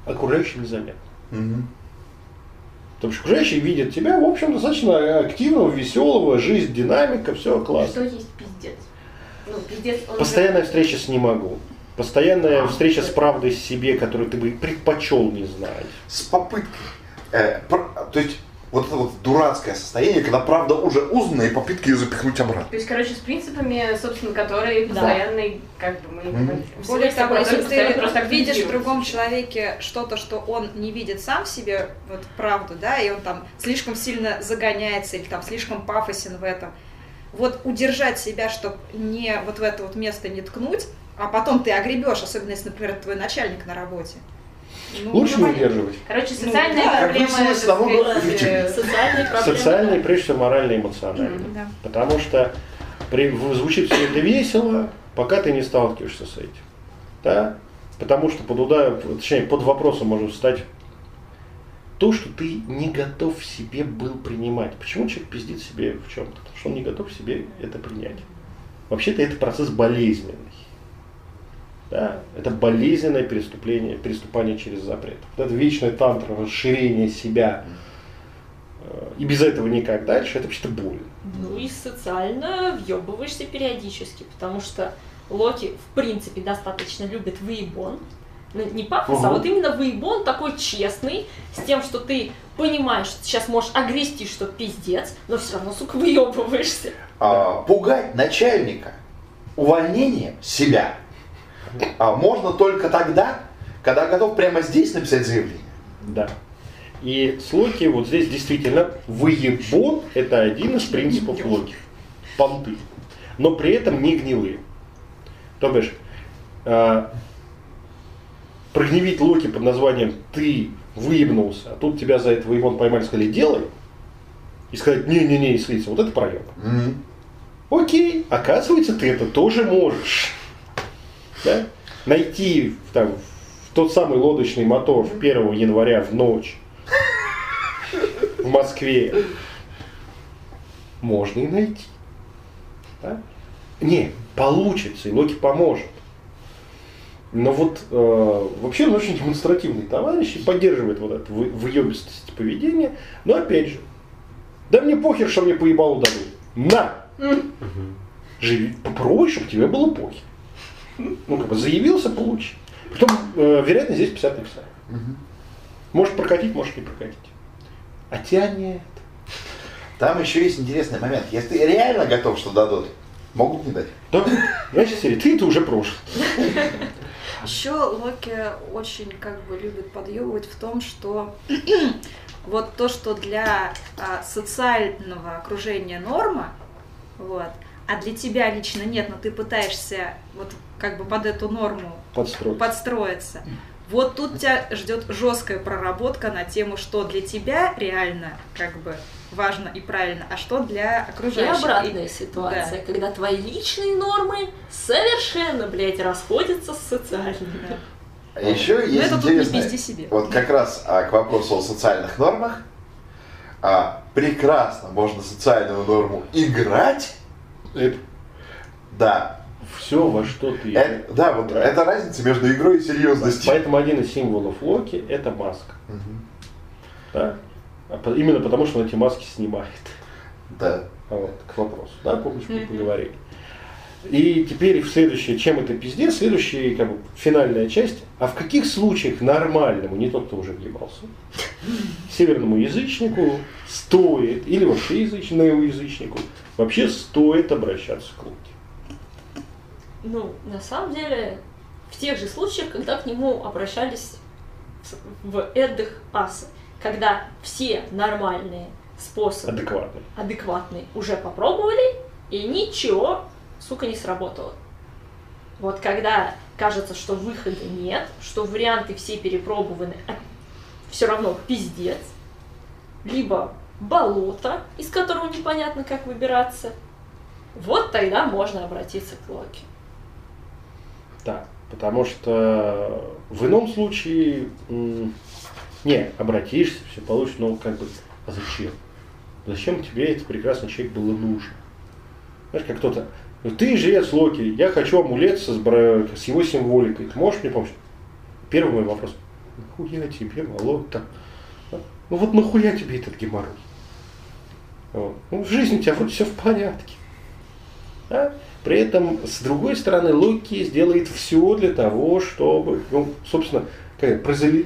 окружающим незаметно. Мгм. Потому что окружающие видят тебя, в общем, достаточно активного, веселого, жизнь, динамика, все классно. Что есть пиздец? Ну, пиздец, он же- Постоянная встреча с «не могу». Постоянная встреча с правдой себе, которую ты бы предпочел не знать. С попыткой. э, пр- то есть вот это вот дурацкое состояние, когда правда уже узнана и попытка ее запихнуть обратно. То есть, короче, с принципами, собственно, которые Да. постоянно, как бы мы говорим, Более того, если ты просто видишь в другом человеке что-то, что он не видит сам в себе, вот правду, да, и он там слишком сильно загоняется или там слишком пафосен в этом, вот удержать себя, чтобы не вот в это вот место не ткнуть, а потом ты огребешь, особенно если, например, твой начальник на работе. Ну, Лучше не ну, удерживать. Короче, Ну, социальные да, проблемы, как сказать, эффективнее. э, Социальные проблемы. Социальные, прежде всего, морально эмоциональные. Да. Потому что при, звучит все это весело, пока ты не сталкиваешься с этим. Да? Потому что под удар, точнее, под вопросом может встать то, что ты не готов в себе был принимать. Почему человек пиздит себе в чем-то? Потому что он не готов себе это принять. Вообще-то это процесс болезненный. Да? Это болезненное преступление, преступание через запрет. Вот это вечная тантра, расширение себя. э, И без этого никак дальше, это вообще-то больно. Ну и социально въебываешься периодически, потому что Локи, в принципе, достаточно любит выебон. Ну, не пафос, а Ага. вот именно выебон такой честный, с тем, что ты понимаешь, что сейчас можешь огрести, что пиздец, но все равно, сука, выебываешься. А, пугать начальника увольнением себя а, можно только тогда, когда готов прямо здесь написать заявление. Да. И с Локи вот здесь действительно выебон – это один из принципов Локи. Понты. Но при этом не гнилые. То бишь, э, прогневить Локи под названием «ты выебнулся», а тут тебя за это выебон поймали и сказали «делай», и сказать «не-не-не» и слиться, вот это проеб. Мгм. Окей, оказывается, ты это тоже можешь. Да? Найти там, тот самый лодочный мотор в 1 января в ночь в Москве можно и найти. Да? Не, получится, и Локи поможет. Но вот э, вообще он очень демонстративный товарищ и поддерживает вот вы- выебистость поведения. Но опять же, да мне похер, что мне поебалу дадут. На! Живи, попробуй, чтобы тебе было похер. Ну, как бы заявился, получи. Притом, э, вероятно, здесь 50 на 50. Мгм. Может прокатить, может не прокатить. А тебя нет. Там еще есть интересный момент. Если ты реально готов, что дадут, могут не дать. Да, значит, серия, ты это уже прошлый. Еще Локи очень как бы любит подъебывать в том, что вот то, что для а, социального окружения норма, вот, а для тебя лично нет, но ты пытаешься вот как бы под эту норму Подстроить. подстроиться. Вот тут тебя ждет жесткая проработка на тему, что для тебя реально как бы важно и правильно, а что для И окружающих. обратная ситуация, когда твои личные нормы совершенно, блядь, расходятся с социальными. А еще Но есть это тут не интересное. пизди себе. Вот как раз а, к вопросу о социальных нормах. А, прекрасно можно социальную норму играть. Это Да. все, во что ты... Это- да, вот Да. это разница между игрой и серьезностью. Поэтому один из символов Локи – это маска. Мгм. Да? А по- Именно потому, что он эти маски снимает. Да. А Вот, к вопросу. Да, помнишь, мы поговорили. И теперь в следующее, чем это пиздец, следующая как бы, финальная часть. А в каких случаях нормальному, не тот, кто уже въебался, северному язычнику стоит, или вообще язычному язычнику, вообще стоит обращаться к Луке? Ну, на самом деле, в тех же случаях, когда к нему обращались в Эддых Асы, когда все нормальные способы, Адекватный. адекватные, уже попробовали, и ничего, сука, не сработало. Вот когда кажется, что выхода нет, что варианты все перепробованы, а все равно пиздец, либо болото, из которого непонятно, как выбираться, вот тогда можно обратиться к Локи. Да, потому что в ином случае не обратишься, все получишь, но как бы, а зачем? Зачем тебе этот прекрасный человек было нужно? Знаешь, как кто-то, «Ну, ты жрец Локи, я хочу амулет со, с его символикой, ты можешь мне помочь? Первый мой вопрос, нахуя тебе болото? А? Ну вот нахуя тебе этот геморрой? Вот. Ну, в жизни у тебя вроде все в порядке. Да? При этом, с другой стороны, Локи сделает все для того, чтобы, ну, собственно, как, прозели,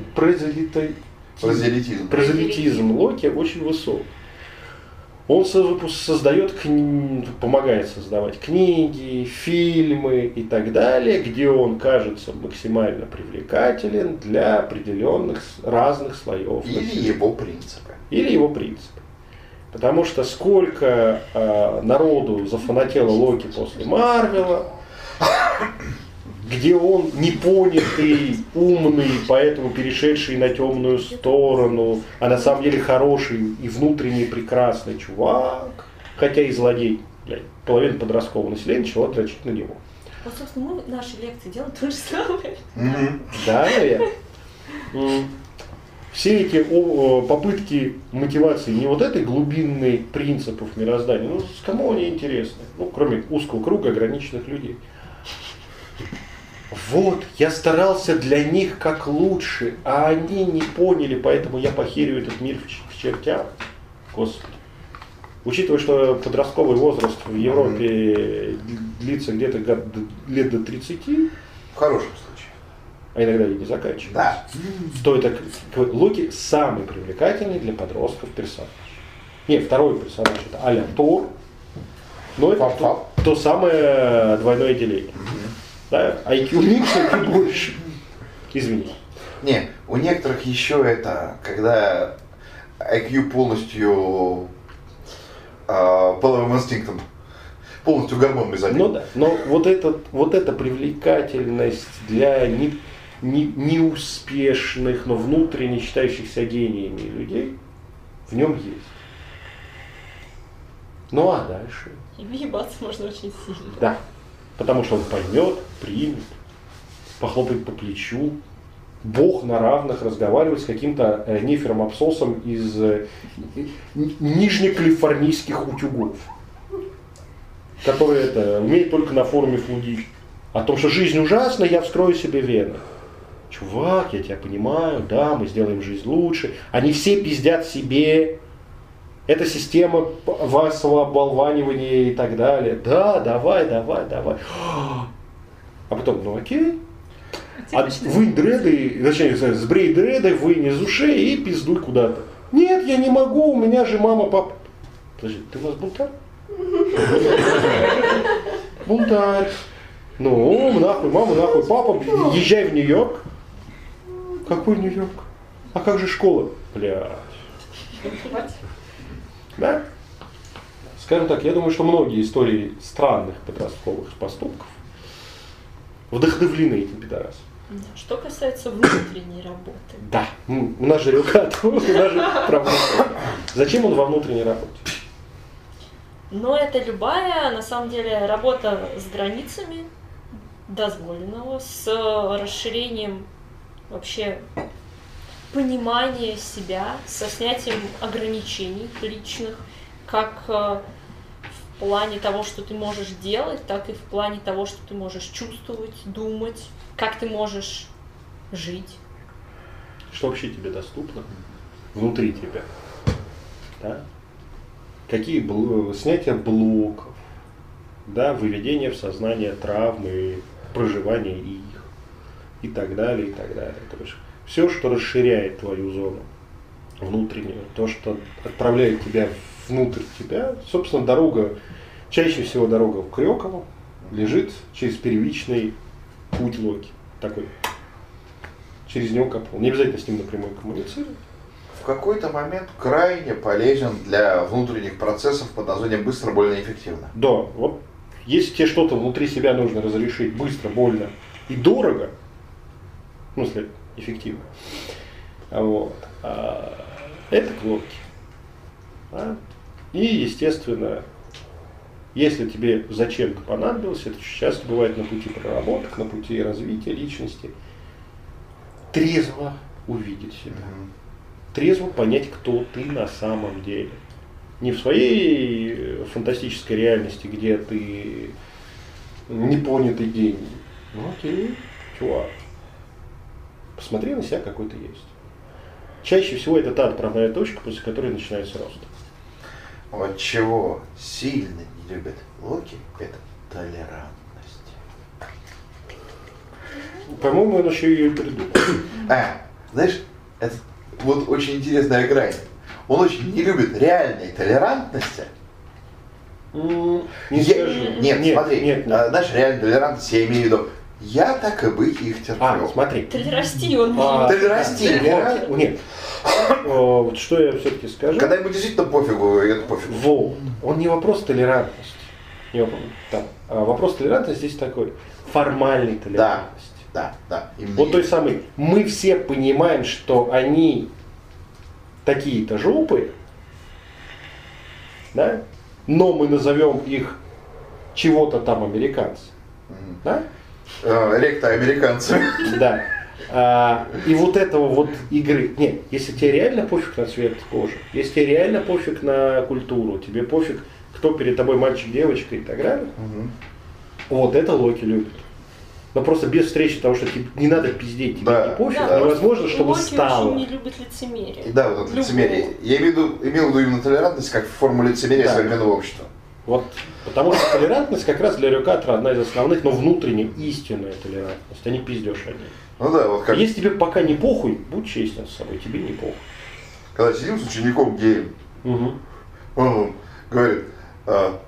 Прозелитизм. прозелитизм Локи очень высок. Он создает, помогает создавать книги, фильмы и так далее, где он кажется максимально привлекателен для определенных разных слоев. Или населения его принципы. или его принципы. Потому что сколько э, народу зафанатело Локи после Марвела, где он непонятый, умный, поэтому перешедший на темную сторону, а на самом деле хороший и внутренне прекрасный чувак, хотя и злодей, блядь, половина подросткового населения начала дрочить на него. Вот, собственно, мы в нашей лекции делаем то же самое. Да, наверное. Все эти попытки мотивации не вот этой глубинной принципов мироздания, ну, кому они интересны? Ну, кроме узкого круга ограниченных людей. Вот, я старался для них как лучше, а они не поняли, поэтому я похерю этот мир в ч- к чертям. Господи. Учитывая, что подростковый возраст в Европе длится где-то год- лет до 30, В хорошем случае. А иногда и не заканчивается. Да. То это Локи самый привлекательный для подростков персонаж. Не, второй персонаж это Аля Тор, но это то, то самое двойное деление. Да, IQ меньше, IQ больше. Извини. Не, у некоторых еще это, когда IQ полностью а, половым инстинктом, полностью гормонами забит. Ну да, но вот, этот, вот эта привлекательность для не, не- неуспешных, но внутренне считающихся гениями людей в нем есть. Ну а дальше? Въебаться можно очень сильно. Да. Потому что он поймет, примет, похлопает по плечу. Бог на равных разговаривает с каким-то э, нефером абсосом из э, ни- нижнекалифорнийских утюгов, который это, умеет только на форуме флудить. О том, что жизнь ужасна, я вскрою себе вены. Чувак, я тебя понимаю, да, мы сделаем жизнь лучше. Они все пиздят себе. Это система вашего оболванивания и так далее. Да, давай, давай, давай. А потом, ну окей. А вынь дреды, точнее, сбрей дреды, вынь из ушей и пиздуй куда-то. Нет, я не могу, у меня же мама, папа. Подожди, ты у нас бунтарь? Бунтарь. Ну, нахуй, мама, нахуй, папа, езжай в Нью-Йорк. Какой Нью-Йорк? А как же школа? Блядь. Да? Скажем так, я думаю, что многие истории странных подростковых поступков вдохновлены этим пидорасом. Что касается внутренней работы. Да, у нас же рюкат, у нас же проблема. Зачем он во внутренней работе? Но это любая, на самом деле, работа с границами дозволенного, с расширением вообще понимания себя, со снятием ограничений личных, как э, в плане того, что ты можешь делать, так и в плане того, что ты можешь чувствовать, думать, как ты можешь жить. Что вообще тебе доступно внутри тебя? Да? Какие бл- снятие блоков, да, выведение в сознание травмы, проживание их и так далее, и так далее. То есть все, что расширяет твою зону внутреннюю, то, что отправляет тебя внутрь тебя, собственно, дорога, чаще всего дорога в Крёково лежит через первичный путь Локи. Такой. Через него копал. Не обязательно с ним напрямую коммуницировать. В какой-то момент крайне полезен для внутренних процессов под названием быстро, больно, эффективно. Да, вот если тебе что-то внутри себя нужно разрешить быстро, больно и дорого, в смысле, эффективно, а вот, а, это кнопки. А? И, естественно, если тебе зачем-то понадобилось, это часто бывает на пути проработок, на пути развития личности, трезво увидеть себя трезво понять, кто ты на самом деле. Не в своей фантастической реальности, где ты непонятый гений. Ну окей, чувак. Посмотри на себя, какой ты есть. Чаще всего это та отправная точка, после которой начинается рост. Вот чего сильно не любят Локи, это толерантность. По-моему, он еще ее и придумал. А, знаешь, это вот очень интересная грань. Он очень не любит реальной толерантности. Не Я- скажу. Нет, смотри, Нет, нет. а, знаешь, реальная толерантность, я имею в виду, я так и быть их терплю. А, смотри. Толерасти он А, Ты расти, толера- Нет. Вот что я все-таки скажу. Когда ему действительно пофигу, это пофигу. Вот. Он не вопрос толерантности. Не вопрос, там. А вопрос толерантности здесь такой. Формальной толерантности. Да, да. именно Вот той самой. Мы все понимаем, что они такие-то жопы, да? но мы назовем их чего-то там американцы. Мгм. Да? Э, Ректа американцы. Да. А, и вот этого вот игры. Нет, если тебе реально пофиг на цвет кожи, если тебе реально пофиг на культуру, тебе пофиг, кто перед тобой мальчик, девочка и так далее, Мгм. вот это Локи любит. Но просто без встречи того, что тебе не надо пиздеть, тебе Да. не пофиг, Да, невозможно, чтобы Локи стало. очень не любит лицемерие. Да, вот это лицемерие. Я имею в виду, имел в виду именно толерантность как форму лицемерия Да. современного общества. Вот, потому что толерантность как раз для Рюкатора одна из основных, но внутренняя истинная толерантность, а не пиздешь о ней. Ну да, вот как Если тебе пока не похуй, будь честен с собой, тебе не похуй. когда сидим с учеником геем, Мгм. он говорит, «А,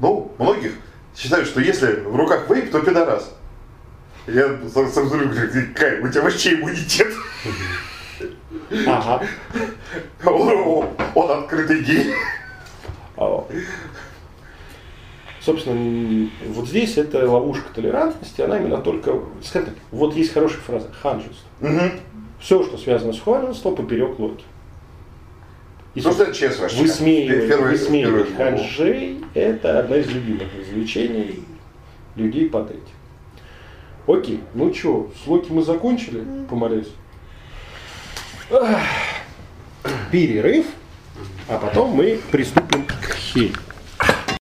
ну, многих считают, что если в руках вейп, то пидорас. Я сам смотрю, говорю, Кай, у тебя вообще иммунитет. Ага. Он, он открытый гей. Собственно, вот здесь это ловушка толерантности, она именно только, скажем так, вот есть хорошая фраза, ханжество. Мгм. Все, что связано с ханжеством, поперек локи. Если Ну, это ЧСВшка. высмеивать, Первый- высмеивать первый глагол. ханжей, это одна из любимых развлечений людей под этим. Окей, ну что, с Локи мы закончили, помолясь? Ах. Перерыв, а потом мы приступим к Хель.